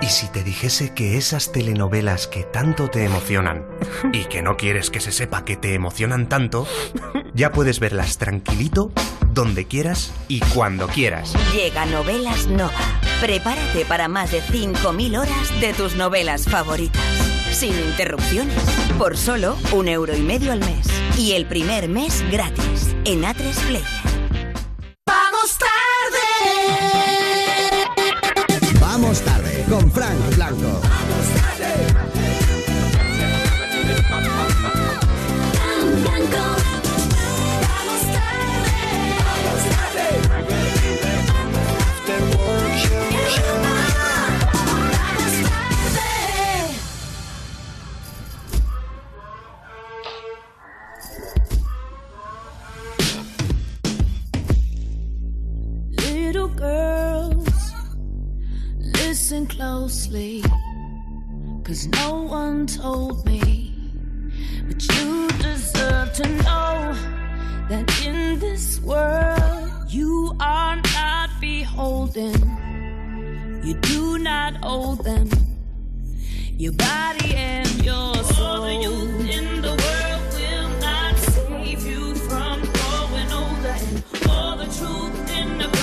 ¿y si te dijese que esas telenovelas que tanto te emocionan y que no quieres que se sepa que te emocionan tanto, ya puedes verlas tranquilito, donde quieras y cuando quieras? Llega Novelas Nova. Prepárate para más de 5.000 horas de tus novelas favoritas. Sin interrupciones. Por solo un euro y medio al mes. Y el primer mes gratis. En A3 Player. Con Frank Blanco. Little girls, listen closely. Cause no one told me. But you deserve to know that in this world you are not beholden. You do not owe them your body and your soul. All the youth in the world will not save you from growing older. And all the truth in the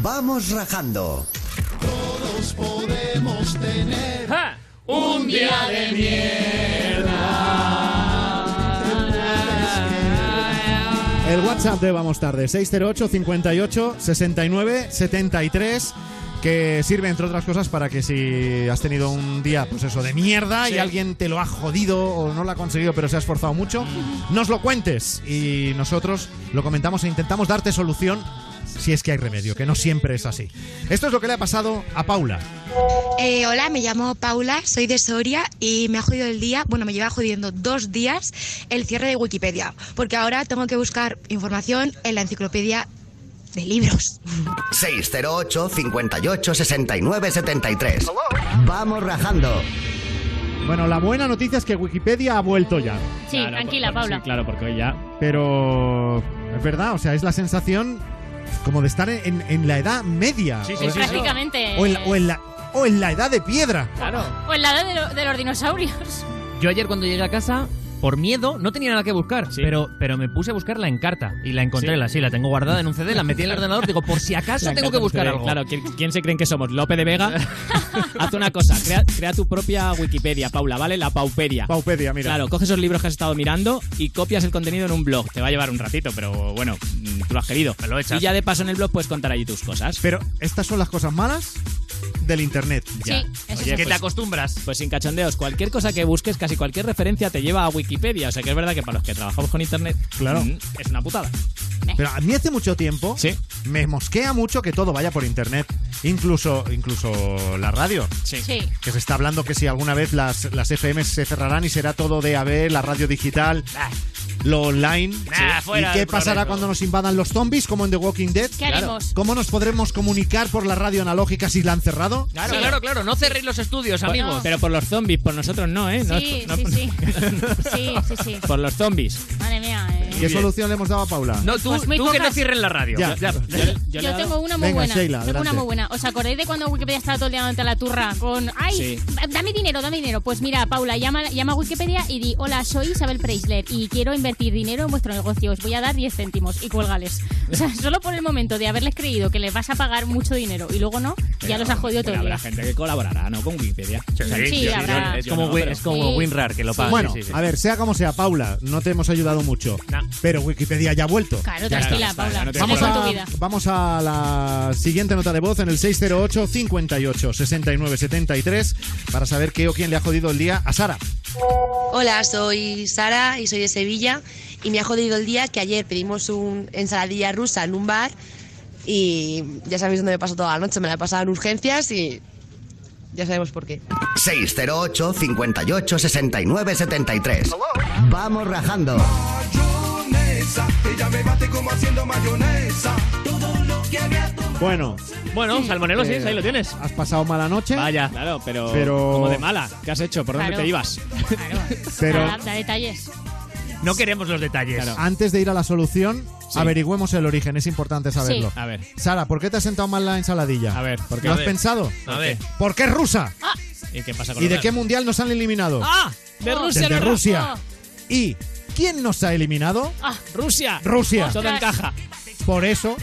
vamos rajando. Todos podemos tener un día de mierda. El WhatsApp de Vamos Tarde, 608 58 69 73 que sirve entre otras cosas para que si has tenido un día pues eso de mierda y alguien te lo ha jodido o no lo ha conseguido pero se ha esforzado mucho, nos lo cuentes y nosotros lo comentamos e intentamos darte solución si es que hay remedio, que no siempre es así. Esto es lo que le ha pasado a Paula. Eh, hola, me llamo Paula, soy de Soria y me ha jodido el día, bueno, me lleva jodiendo dos días el cierre de Wikipedia, porque ahora tengo que buscar información en la enciclopedia de libros. 608 58 69 73. Vamos rajando. Bueno, la buena noticia es que Wikipedia ha vuelto ya. Sí, tranquila, Paula. Sí, claro, porque hoy ya. Pero es verdad, o sea, es la sensación como de estar en, en la edad media. Sí, O- sí, sí, Prácticamente. O en, la, o en la- o en la edad de piedra. Claro. O lado de, lo- de los dinosaurios. Yo ayer cuando llegué a casa, por miedo, no tenía nada que buscar, pero, pero me puse a buscarla en carta y la encontré, Sí. la, sí, la tengo guardada en un CD, la metí en el ordenador, digo, por si acaso La tengo que buscar algo. Claro, ¿quién, quién se creen que somos? ¿Lope de Vega? (laughs) Haz una cosa, crea, crea tu propia Wikipedia, Paula, ¿vale? La Paupedia. Paupedia, mira. Claro, coges esos libros que has estado mirando y copias el contenido en un blog. Te va a llevar un ratito, pero bueno, mm, tú lo has querido. lo echas. Y ya de paso en el blog puedes contar allí tus cosas. Pero estas son las cosas malas del internet. Ya. Sí, eso Oye, sí. pues- acostumbras. Pues sin cachondeos, cualquier cosa que busques, casi cualquier referencia te lleva a Wikipedia. O sea que es verdad que para los que trabajamos con internet, Claro. mm, es una putada. Pero a mí hace mucho tiempo me mosquea mucho que todo vaya por internet. Incluso, incluso la radio. Sí. Que se está hablando que si alguna vez las, las FM se cerrarán y será todo de AB, la radio digital, lo online. Nah, fuera ¿Y qué pasará cuando nos invadan los zombies, como en The Walking Dead? ¿Qué haremos? ¿Cómo nos podremos comunicar por la radio analógica si la han cerrado? Claro, claro, claro, no cerréis los estudios, amigos. Pero por los zombies, por nosotros no, ¿eh? No Sí, es por- sí, no- (laughs) sí. Sí, sí, sí. Por los zombies. Madre mía. eh. ¿Qué solución le hemos dado a Paula? No, tú, Pues muy tú que no pocas. cierres la radio. Ya. Yo, Yo, le he dado- tengo una muy Venga, buena. Sheila, tengo una muy buena. ¿Os acordáis de cuando Wikipedia estaba todo el día ante la turra con ¡Ay! Sí. Dame dinero, dame dinero. Pues mira, Paula, llama, llama a Wikipedia y di Hola, soy Isabel Preisler y quiero invertir dinero en vuestro negocio. Os voy a dar 10 céntimos y cuélgales. O sea, solo por el momento de haberles creído que les vas a pagar mucho dinero y luego no, ya los has jodido todo Pero el día. habrá gente que colaborará, ¿no? Con Wikipedia. O sea, Sí, yo- habrá. Es yo como, no, Win- pero- es como Sí. WinRAR, que lo paga. Bueno, sí, sí, sí. a ver, sea como sea, Paula, no te hemos ayudado mucho. Pero Wikipedia ya ha vuelto. Claro, Ya tranquila, está. Paula. no Vamos tu a, vida. vamos a la siguiente nota de voz en el 608 58 69 73 para saber qué o quién le ha jodido el día a Sara. Hola, soy Sara y soy de Sevilla y me ha jodido el día que ayer pedimos un ensaladilla rusa en un bar y ya sabéis dónde me paso toda la noche, me la he pasado en urgencias y ya sabemos por qué. 608 58 69 73. Vamos rajando. Mayonesa, ella me bate como haciendo mayonesa. Todo lo que había tomado. Bueno, Bueno, salmonelosis, Eh, ahí lo tienes. has pasado mala noche. Vaya. Claro, pero, Pero- como de mala. ¿Qué has hecho? ¿Por dónde Claro. te ibas? (laughs) Claro. Pero- Da, da detalles. No queremos los detalles. Claro. Antes de ir a la solución, Sí. averigüemos el origen, es importante saberlo. Sí. A ver, Sara, ¿por qué te has sentado mal la ensaladilla? a ver, ¿por qué? ¿Lo A has ver. pensado? A ver. Porque es rusa. ¿Y qué pasa con ¿Y de qué mundial nos han eliminado? ¡Ah! De Rusia, Desde ¿verdad? Rusia. Oh. ¿Y quién nos ha eliminado? Ah, Rusia. Rusia. Todo encaja. Por eso,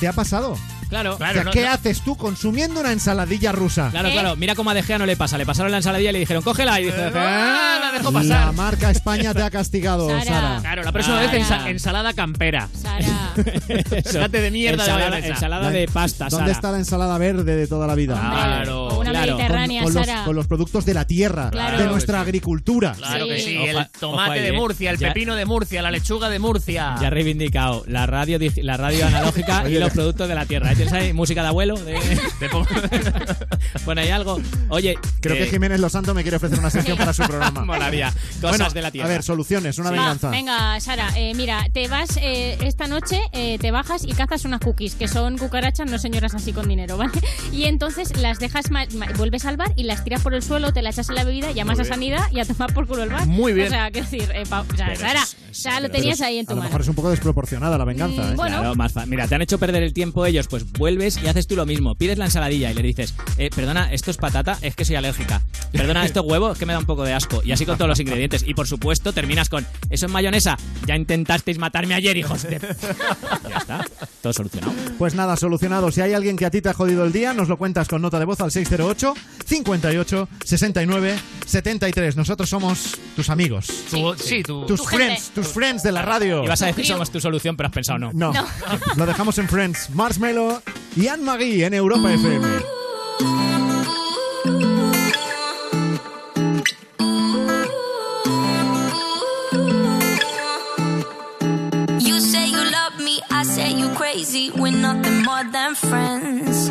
¿te ha pasado? Claro. O Claro, sea, no- ¿Qué no- haces tú consumiendo una ensaladilla rusa? Claro, ¿Eh? claro. Mira cómo a De Gea no le pasa. Le pasaron la ensaladilla y le dijeron, cógela. Y dice, Ah, la dejó La pasar. marca España te ha castigado, Sara. Sara. Claro, la próxima Sara. vez ensa- ensalada campera. Sara. (laughs) Déjate de mierda de ensalada, mayonesa. ensalada de pasta, ¿Dónde Sara. está la ensalada verde de toda la vida? Hombre, Claro, o una claro. mediterránea, con, los, Sara. con los productos de la tierra, Claro. de nuestra agricultura. Claro que Sí. el tomate de eh. Murcia, el Ya- pepino de Murcia, la lechuga de Murcia. Ya ha reivindicado la radio, la radio analógica (laughs) y los productos de la tierra. ¿Eh? ¿Tienes ahí música de abuelo? De... (laughs) (laughs) Bueno, hay algo. Oye, Creo eh, que Jiménez Los Santos me quiere ofrecer una sección para su (laughs) programa. Molaría. Cosas Bueno, de la tierra. A ver, soluciones, una venganza. venga, Sara, eh, mira, te vas eh, esta noche, eh, te bajas y cazas unas cookies, que son cucarachas, no señoras así con dinero, ¿vale? Y entonces las dejas, vuelves al bar y las tiras por el suelo, te la echas en la bebida, llamas a sanidad y a tomar por culo el bar. Muy bien. O sea, quiero decir, eh, pa- o sea, Pero Sara, sea, lo tenías ahí en tu A lo mano. mejor es un poco desproporcionada la venganza. ¿eh? bueno. Claro, más Mira, te han hecho perder el tiempo ellos, pues vuelves y haces tú lo mismo. Pides la ensaladilla y le dices, eh, perdona, esto es patata, es que soy alérgica. Perdona, esto es huevo, es que me da un poco de asco. Y así con todos los ingredientes. Y por supuesto, terminas con, eso es mayonesa. Ya intentasteis matarme ayer, hijos de... (laughs) ya está, todo solucionado. Pues nada, solucionado. Si hay alguien que a ti te ha jodido el día, nos lo cuentas con nota de voz al 608 58 69 73. Nosotros somos tus amigos. Tu- sí, tu- tus Tu friends, gente. tus friends de la radio. Y vas a decir somos tu solución, pero has pensado no. No, lo dejamos en Friends. Y Anne-Marie en Europa FM. You say you love me, I say you crazy. We're nothing more than friends.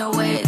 away,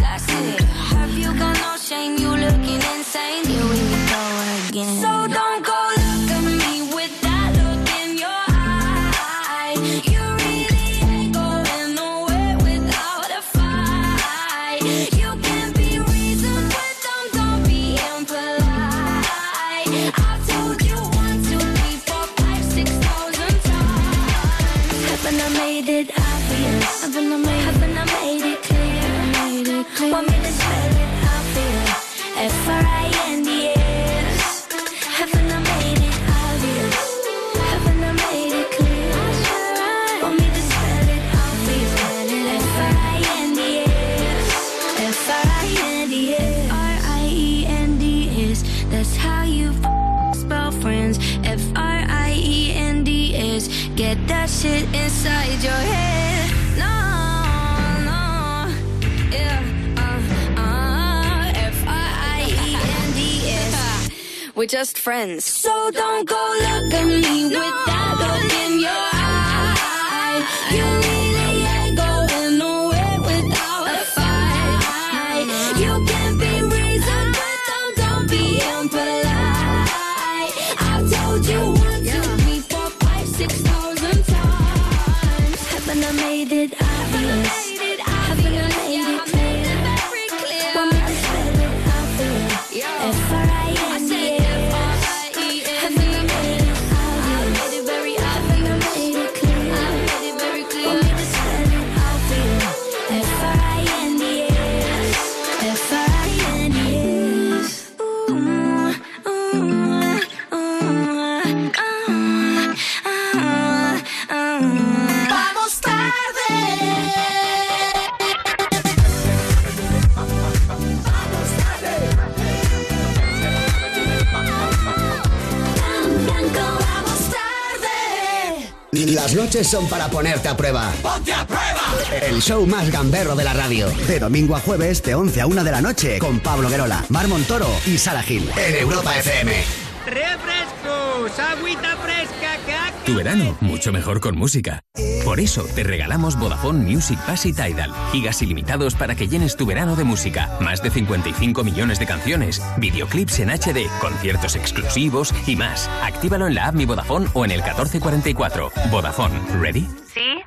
shit inside your head. No, no, yeah. Uh, uh, F R I E N D S. We're just friends. So don't go look at me with that look in your eye. Las noches son para ponerte a prueba. ¡Ponte a prueba! El show más gamberro de la radio. De domingo a jueves, de 11 a 1 de la noche, con Pablo Guerola, Mar Montoro y Sara Gil. En Europa FM. ¡Refrescos! ¡Agüita fresca! ¡Que Tu verano, mucho mejor con música. Por eso te regalamos Vodafone Music Pass y Tidal. Gigas ilimitados para que llenes tu verano de música. Más de 55 millones de canciones, videoclips en HD, conciertos exclusivos y más. Actívalo en la app Mi Vodafone o en el 1444. Vodafone, ¿ready? ¿Sí?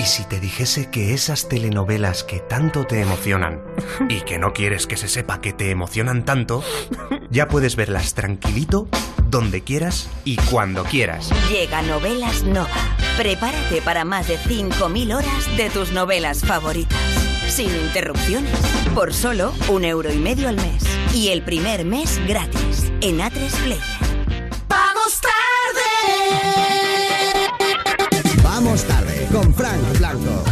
¿y si te dijese que esas telenovelas que tanto te emocionan y que no quieres que se sepa que te emocionan tanto, ya puedes verlas tranquilito, donde quieras y cuando quieras? Llega Novelas Nova. Prepárate para más de 5.000 horas de tus novelas favoritas. Sin interrupciones. Por solo un euro y medio al mes. Y el primer mes gratis. En A3 Player. Vamos tarde con Frank Blanco.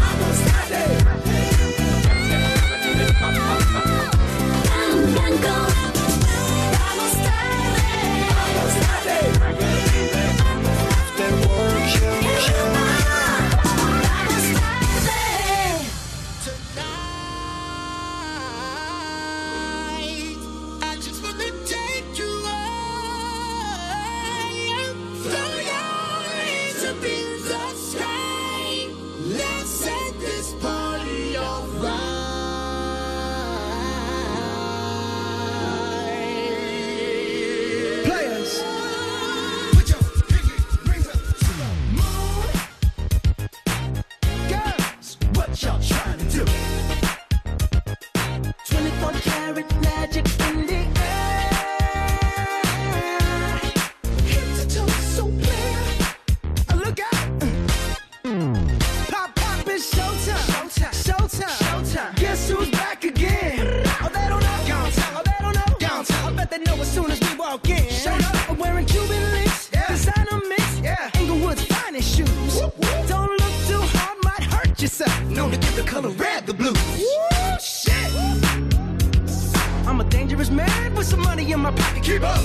Money in my pocket. Keep up.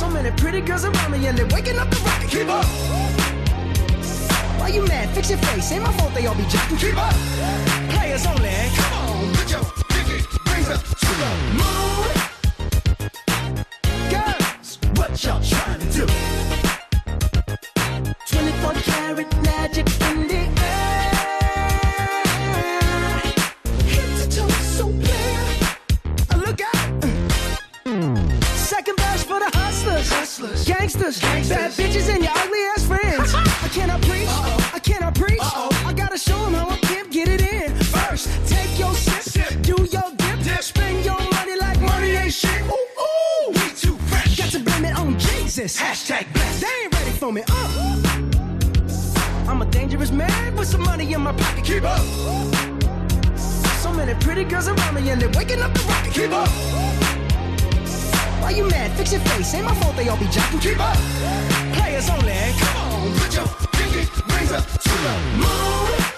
So many pretty girls around me and they're waking up the rocket. Keep up. Why you mad? Fix your face. Ain't my fault they all be jacking. Keep up. Players only. Come on, put your pinky rings up to the moon. Girls, what y'all trying to do? 24 karat gangsters, bad bitches, and your ugly ass friends. (laughs) I cannot preach, I cannot preach. I gotta show 'em how I pimp get it in. First, take your sip, do your dip, spend your money like money ain't shit. Ooh, ooh, we too fresh. Got to blame it on Jesus. Hashtag blessed. They ain't ready for me. Uh. I'm a dangerous man with some money in my pocket. Keep up. So many pretty girls around me and they're waking up the rocket. Keep up. Why you mad? Fix your face. Ain't my fault they all be jacking. Keep up. Players only. Come on, put your pinky rings up to the moon.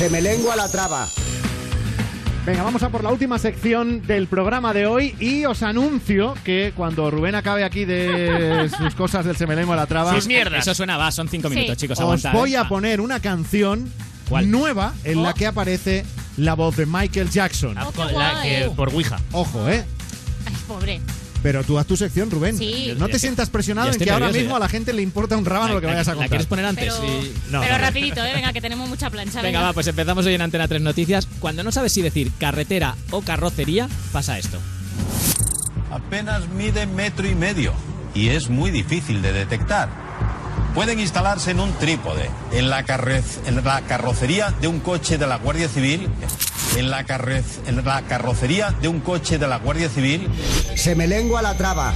Se me lengua la traba. Venga, vamos a por la última sección del programa de hoy y os anuncio que cuando Rubén acabe aquí de (laughs) sus cosas del semelengua a la traba, Eso suena, va, son cinco minutos, chicos. os aguantad, voy ¿eh? a poner una canción nueva en la que aparece la voz de Michael Jackson. Ah, con la que- por Ouija. Ojo, ¿eh? Pero tú haz tu sección, Rubén. Sí. No te sientas presionado en que ahora mismo ya. a la gente le importa un rábano lo que La- vayas a la contar. quieres poner antes? Pero, Sí. No, pero no. rapidito, ¿eh? venga, que tenemos mucha plancha. Venga, va, pues empezamos hoy en Antena 3 Noticias. Cuando no sabes si decir carretera o carrocería, pasa esto. Apenas mide metro y medio y es muy difícil de detectar. Pueden instalarse en un trípode, en la, en la carrocería de un coche de la Guardia Civil, en la, en la carrocería de un coche de la Guardia Civil. Se me lengua la traba.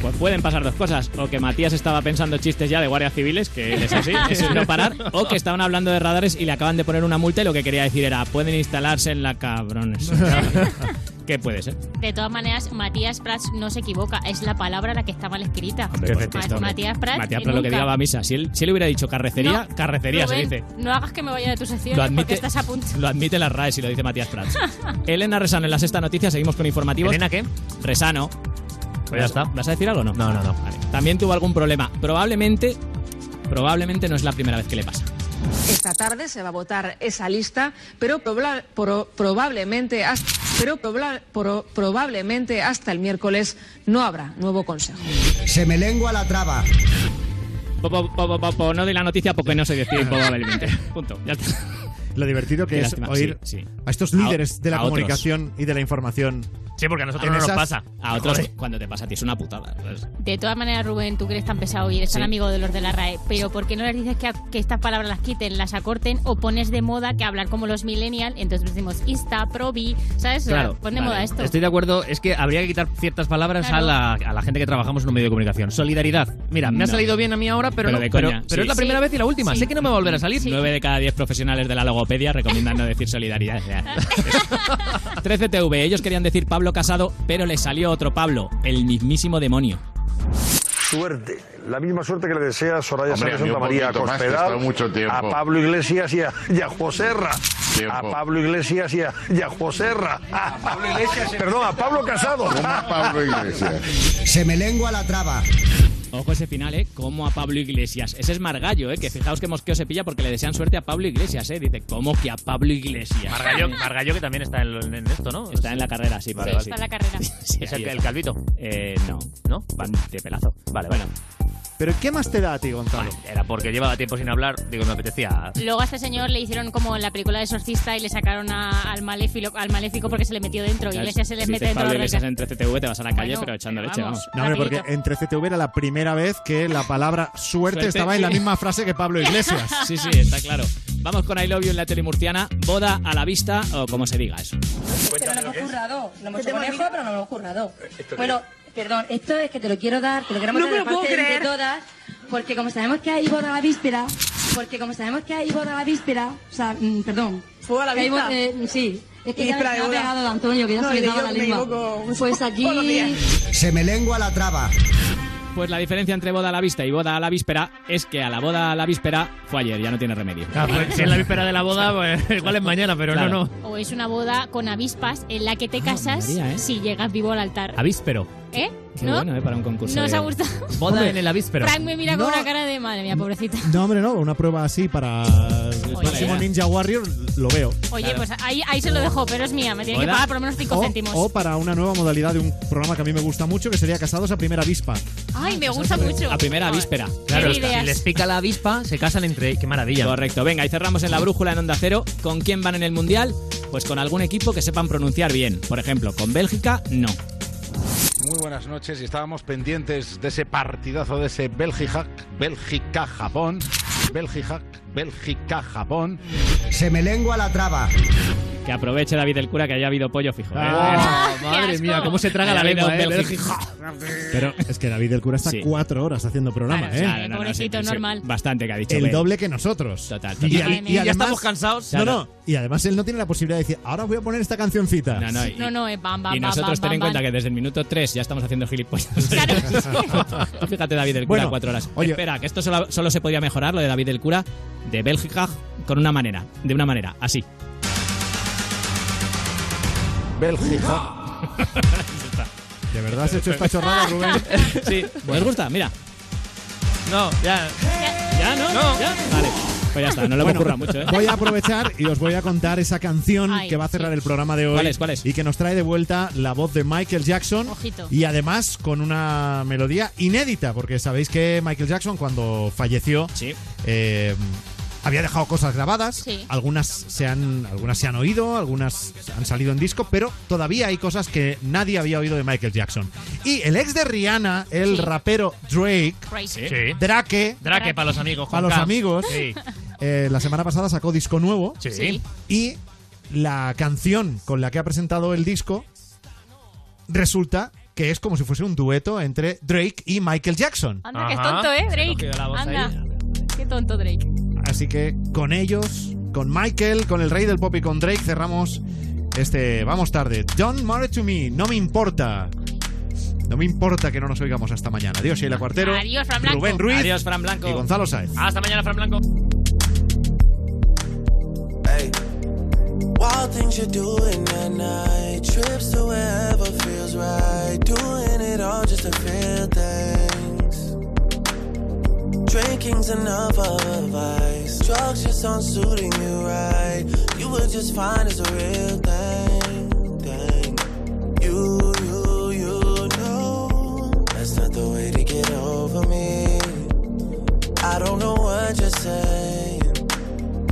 Pues pueden pasar dos cosas. O que Matías estaba pensando chistes ya de guardias civiles, que él es así, (laughs) es no parar. O que estaban hablando de radares y le acaban de poner una multa y lo que quería decir era, pueden instalarse en la cabrones. (laughs) ¿Qué puede ser? De todas maneras, Matías Prats no se equivoca. Es la palabra la que está mal escrita. Hombre, hombre. Matías Prats. Matías eh, Prats lo que diga va a misa. Si él, si él hubiera dicho carrecería, No, carrecería Rubén, se dice. No hagas que me vaya de tu sección Lo admite- porque estás a punto. Lo admite la RAE si lo dice Matías Prats. (laughs) Elena Resano en la sexta noticia, seguimos con informativos. ¿Elena qué? Resano. Pues ya está. ¿Vas a decir algo o no? No, no, no. Vale. También tuvo algún problema. Probablemente, probablemente no es la primera vez que le pasa. Esta tarde se va a votar esa lista, pero proba- pro- probablemente, hasta, pero proba- pro- probablemente hasta el miércoles no habrá nuevo consejo. Se me lengua la traba. Po, po, po, po, po, po, no doy la noticia porque no sé decir (laughs) probablemente. Punto. Ya está. Lo divertido que Qué es lástima, oír sí, sí. a estos A- líderes de la otros. comunicación y de la información. Sí, porque a nosotros no nos pasa. A otros, Joder. cuando te pasa a ti es una putada. ¿sabes? De todas maneras, Rubén, tú que eres tan pesado y eres tan Sí. amigo de los de la RAE, pero ¿por qué no les dices que, que estas palabras las quiten, las acorten o pones de moda que hablar como los millennials? Entonces decimos Insta, Probi, ¿sabes? O sea, Claro. pon de moda esto. Estoy de acuerdo, es que habría que quitar ciertas palabras Claro. a, la, a la gente que trabajamos en un medio de comunicación. Solidaridad. Mira, me ha salido bien a mí ahora, pero, Pero no, de pero, coña, pero sí. es la Sí. primera vez y la última. Sí. Sé que no me va a volver a salir. 9 de cada 10 profesionales de la logopedia recomiendan no decir solidaridad. O sea, 13TV, ellos querían decir Pablo Casado, pero les salió otro Pablo, el mismísimo demonio. Suerte, la misma suerte que le desea Soraya Hombre, Sánchez a Santa María he Cospedal, estado mucho tiempo. a Pablo Iglesias y a, y a Joserra. Tiempo. A Pablo Iglesias y a, y a Joserra. Perdón, a Pablo Casado. Pablo Iglesias. Se me lengua la traba. Ojo ese final, ¿eh? Como a Pablo Iglesias. Ese es Margallo, ¿eh? Que fijaos que mosqueo se pilla porque le desean suerte a Pablo Iglesias, ¿eh? Dice, ¿cómo que a Pablo Iglesias? Margallo, Margallo que también está en, en esto, ¿no? Está en la carrera, sí, Vale, vale. sí. Está en la carrera. (laughs) Sí, ¿Es ahí el, el está. calvito? Eh, no. ¿No? Van de pelazo. Vale, Bueno, Pero ¿qué más te da a ti, Gonzalo? Era porque llevaba tiempo sin hablar, digo, me apetecía. Luego a este señor le hicieron como en la película de Exorcista y le sacaron a- al, maléfico, al maléfico porque se le metió dentro. claro, Iglesias se les si mete dentro Pablo de la Iglesias en 13TV te vas a la calle, Bueno, pero echando leche, vamos. vamos. No, hombre, porque rapidito. en 13TV era la primera vez que la palabra suerte, Suerte, estaba en la misma frase que Pablo Iglesias. (laughs) Sí, sí, está claro. Vamos con I Love You en la tele murciana. Boda a la vista, o como se diga eso. Pero no hemos currado. Lo hemos hecho conejo, pero no lo hemos currado. Bueno, perdón, esto es que te lo quiero dar, te lo queremos No dar me de lo puedo parte de- de creer. todas, porque como sabemos que hay boda a la víspera, porque como sabemos que hay boda a la víspera, o sea, mm, perdón. ¿Fuego a la que hay vista? bo- eh, sí. Es que ya Víspera me ha boda. pegado de Antonio, que ya No, se le daba la me lengua. equivoco Pues aquí... todos los días. Se me lengua la traba. Pues la diferencia entre boda a la vista y boda a la víspera es que a la boda a la víspera fue ayer, ya no tiene remedio. Ah, pues, si es la víspera de la boda, pues (laughs) igual es mañana, pero Claro. no, no. O es una boda con avispas en la que te casas María, ¿eh? si llegas vivo al altar. Avíspero. ¿Eh? Qué ¿No? bueno, ¿eh? Para un concurso. ¿No os de- ha gustado? Boda Hombre, en el avíspero. Frank me mira con No. una cara de madre mía, pobrecita. No, hombre, no. Una prueba así para el Oye. próximo Ninja Warrior lo veo. Oye, Claro. pues ahí, ahí se lo dejo, pero es mía. Me tiene que pagar por lo menos 5 O, céntimos. o para una nueva modalidad de un programa que a mí me gusta mucho, que sería Casados a Primera Avispa. Ay, me gusta mucho. A primera víspera. Claro, si les pica la avispa, se casan entre. Qué maravilla. Correcto, venga, y cerramos en la brújula en Onda Cero. ¿Con quién van en el Mundial? Pues con algún equipo que sepan pronunciar bien. Por ejemplo, con Bélgica, no. Muy buenas noches y estábamos pendientes de ese partidazo de ese Bélgica, Bélgica-Japón, Bélgica, Bélgica-Japón. Se me lengua la traba. Que aproveche David el cura que haya habido pollo fijo. ¿eh? Ah, madre mía, cómo se traga la lengua, eh. Pero es que David del Cura está Sí. cuatro horas haciendo programa, Claro, ¿eh? claro. pobrecito, normal. Bastante que ha dicho. El doble que nosotros. Total, Y, total. y- y Y ya además- estamos cansados. No, no. Y además él no tiene la posibilidad de decir, ahora voy a poner esta cancioncita. No, no, y, No, no, es bam, bam, y nosotros bam, ten en bam, cuenta bam. que desde el minuto 3 ya estamos haciendo gilipollas. (laughs) Claro. (laughs) Fíjate, David del Cura, Bueno, cuatro horas. oye- Espera, que esto solo, solo se podía mejorar, lo de David del Cura. de Bélgica con una manera, de una manera, así. Bélgica. ¿De verdad has hecho esta chorrada, Rubén? (laughs) sí, ¿os gusta? Mira. No, ya. ¿Ya no? No. ¿Ya? Vale. Pues ya está, no le Bueno, ocurra mucho, ¿eh? Voy a aprovechar y os voy a contar esa canción Ay, que va a cerrar sí. el programa de hoy. ¿Cuál es, cuál es? Y que nos trae de vuelta la voz de Michael Jackson. Ojito. Y además con una melodía inédita, porque sabéis que Michael Jackson cuando falleció Sí. eh, había dejado cosas grabadas. Sí. Algunas se han, algunas se han oído, algunas han salido en disco, pero todavía hay cosas que nadie había oído de Michael Jackson. Y el ex de Rihanna, el Sí. rapero Drake. Drake, Drake para los amigos. para los amigos, Sí. eh, la semana pasada sacó disco nuevo. Y la canción con la que ha presentado el disco resulta que es como si fuese un dueto entre Drake y Michael Jackson. Anda, que es tonto, ¿eh, Drake? Anda. ahí. Qué tonto, Drake. Así que con ellos, con Michael, con el rey del pop y con Drake cerramos este Vamos tarde. Don't matter to me, no me importa. No me importa que no nos oigamos hasta mañana. Adiós, Sheila Cuartero. Adiós, Fran Blanco. Rubén Ruiz Adiós, Fran Blanco. y Gonzalo Sáez. Hasta mañana, Fran Blanco. Hey. Wild things you're doing at night. Trips to wherever feels right. Doing it all just to feel things. Drinking's another vice. Drugs just aren't suiting you right. You were just fine as a real thing. thing. You, you, you know. That's not the way to get over me. I don't know what you're saying.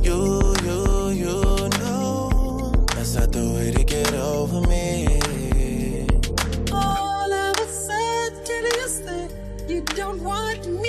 You, you, you know that's not the way to get over me. All of a sudden you don't want me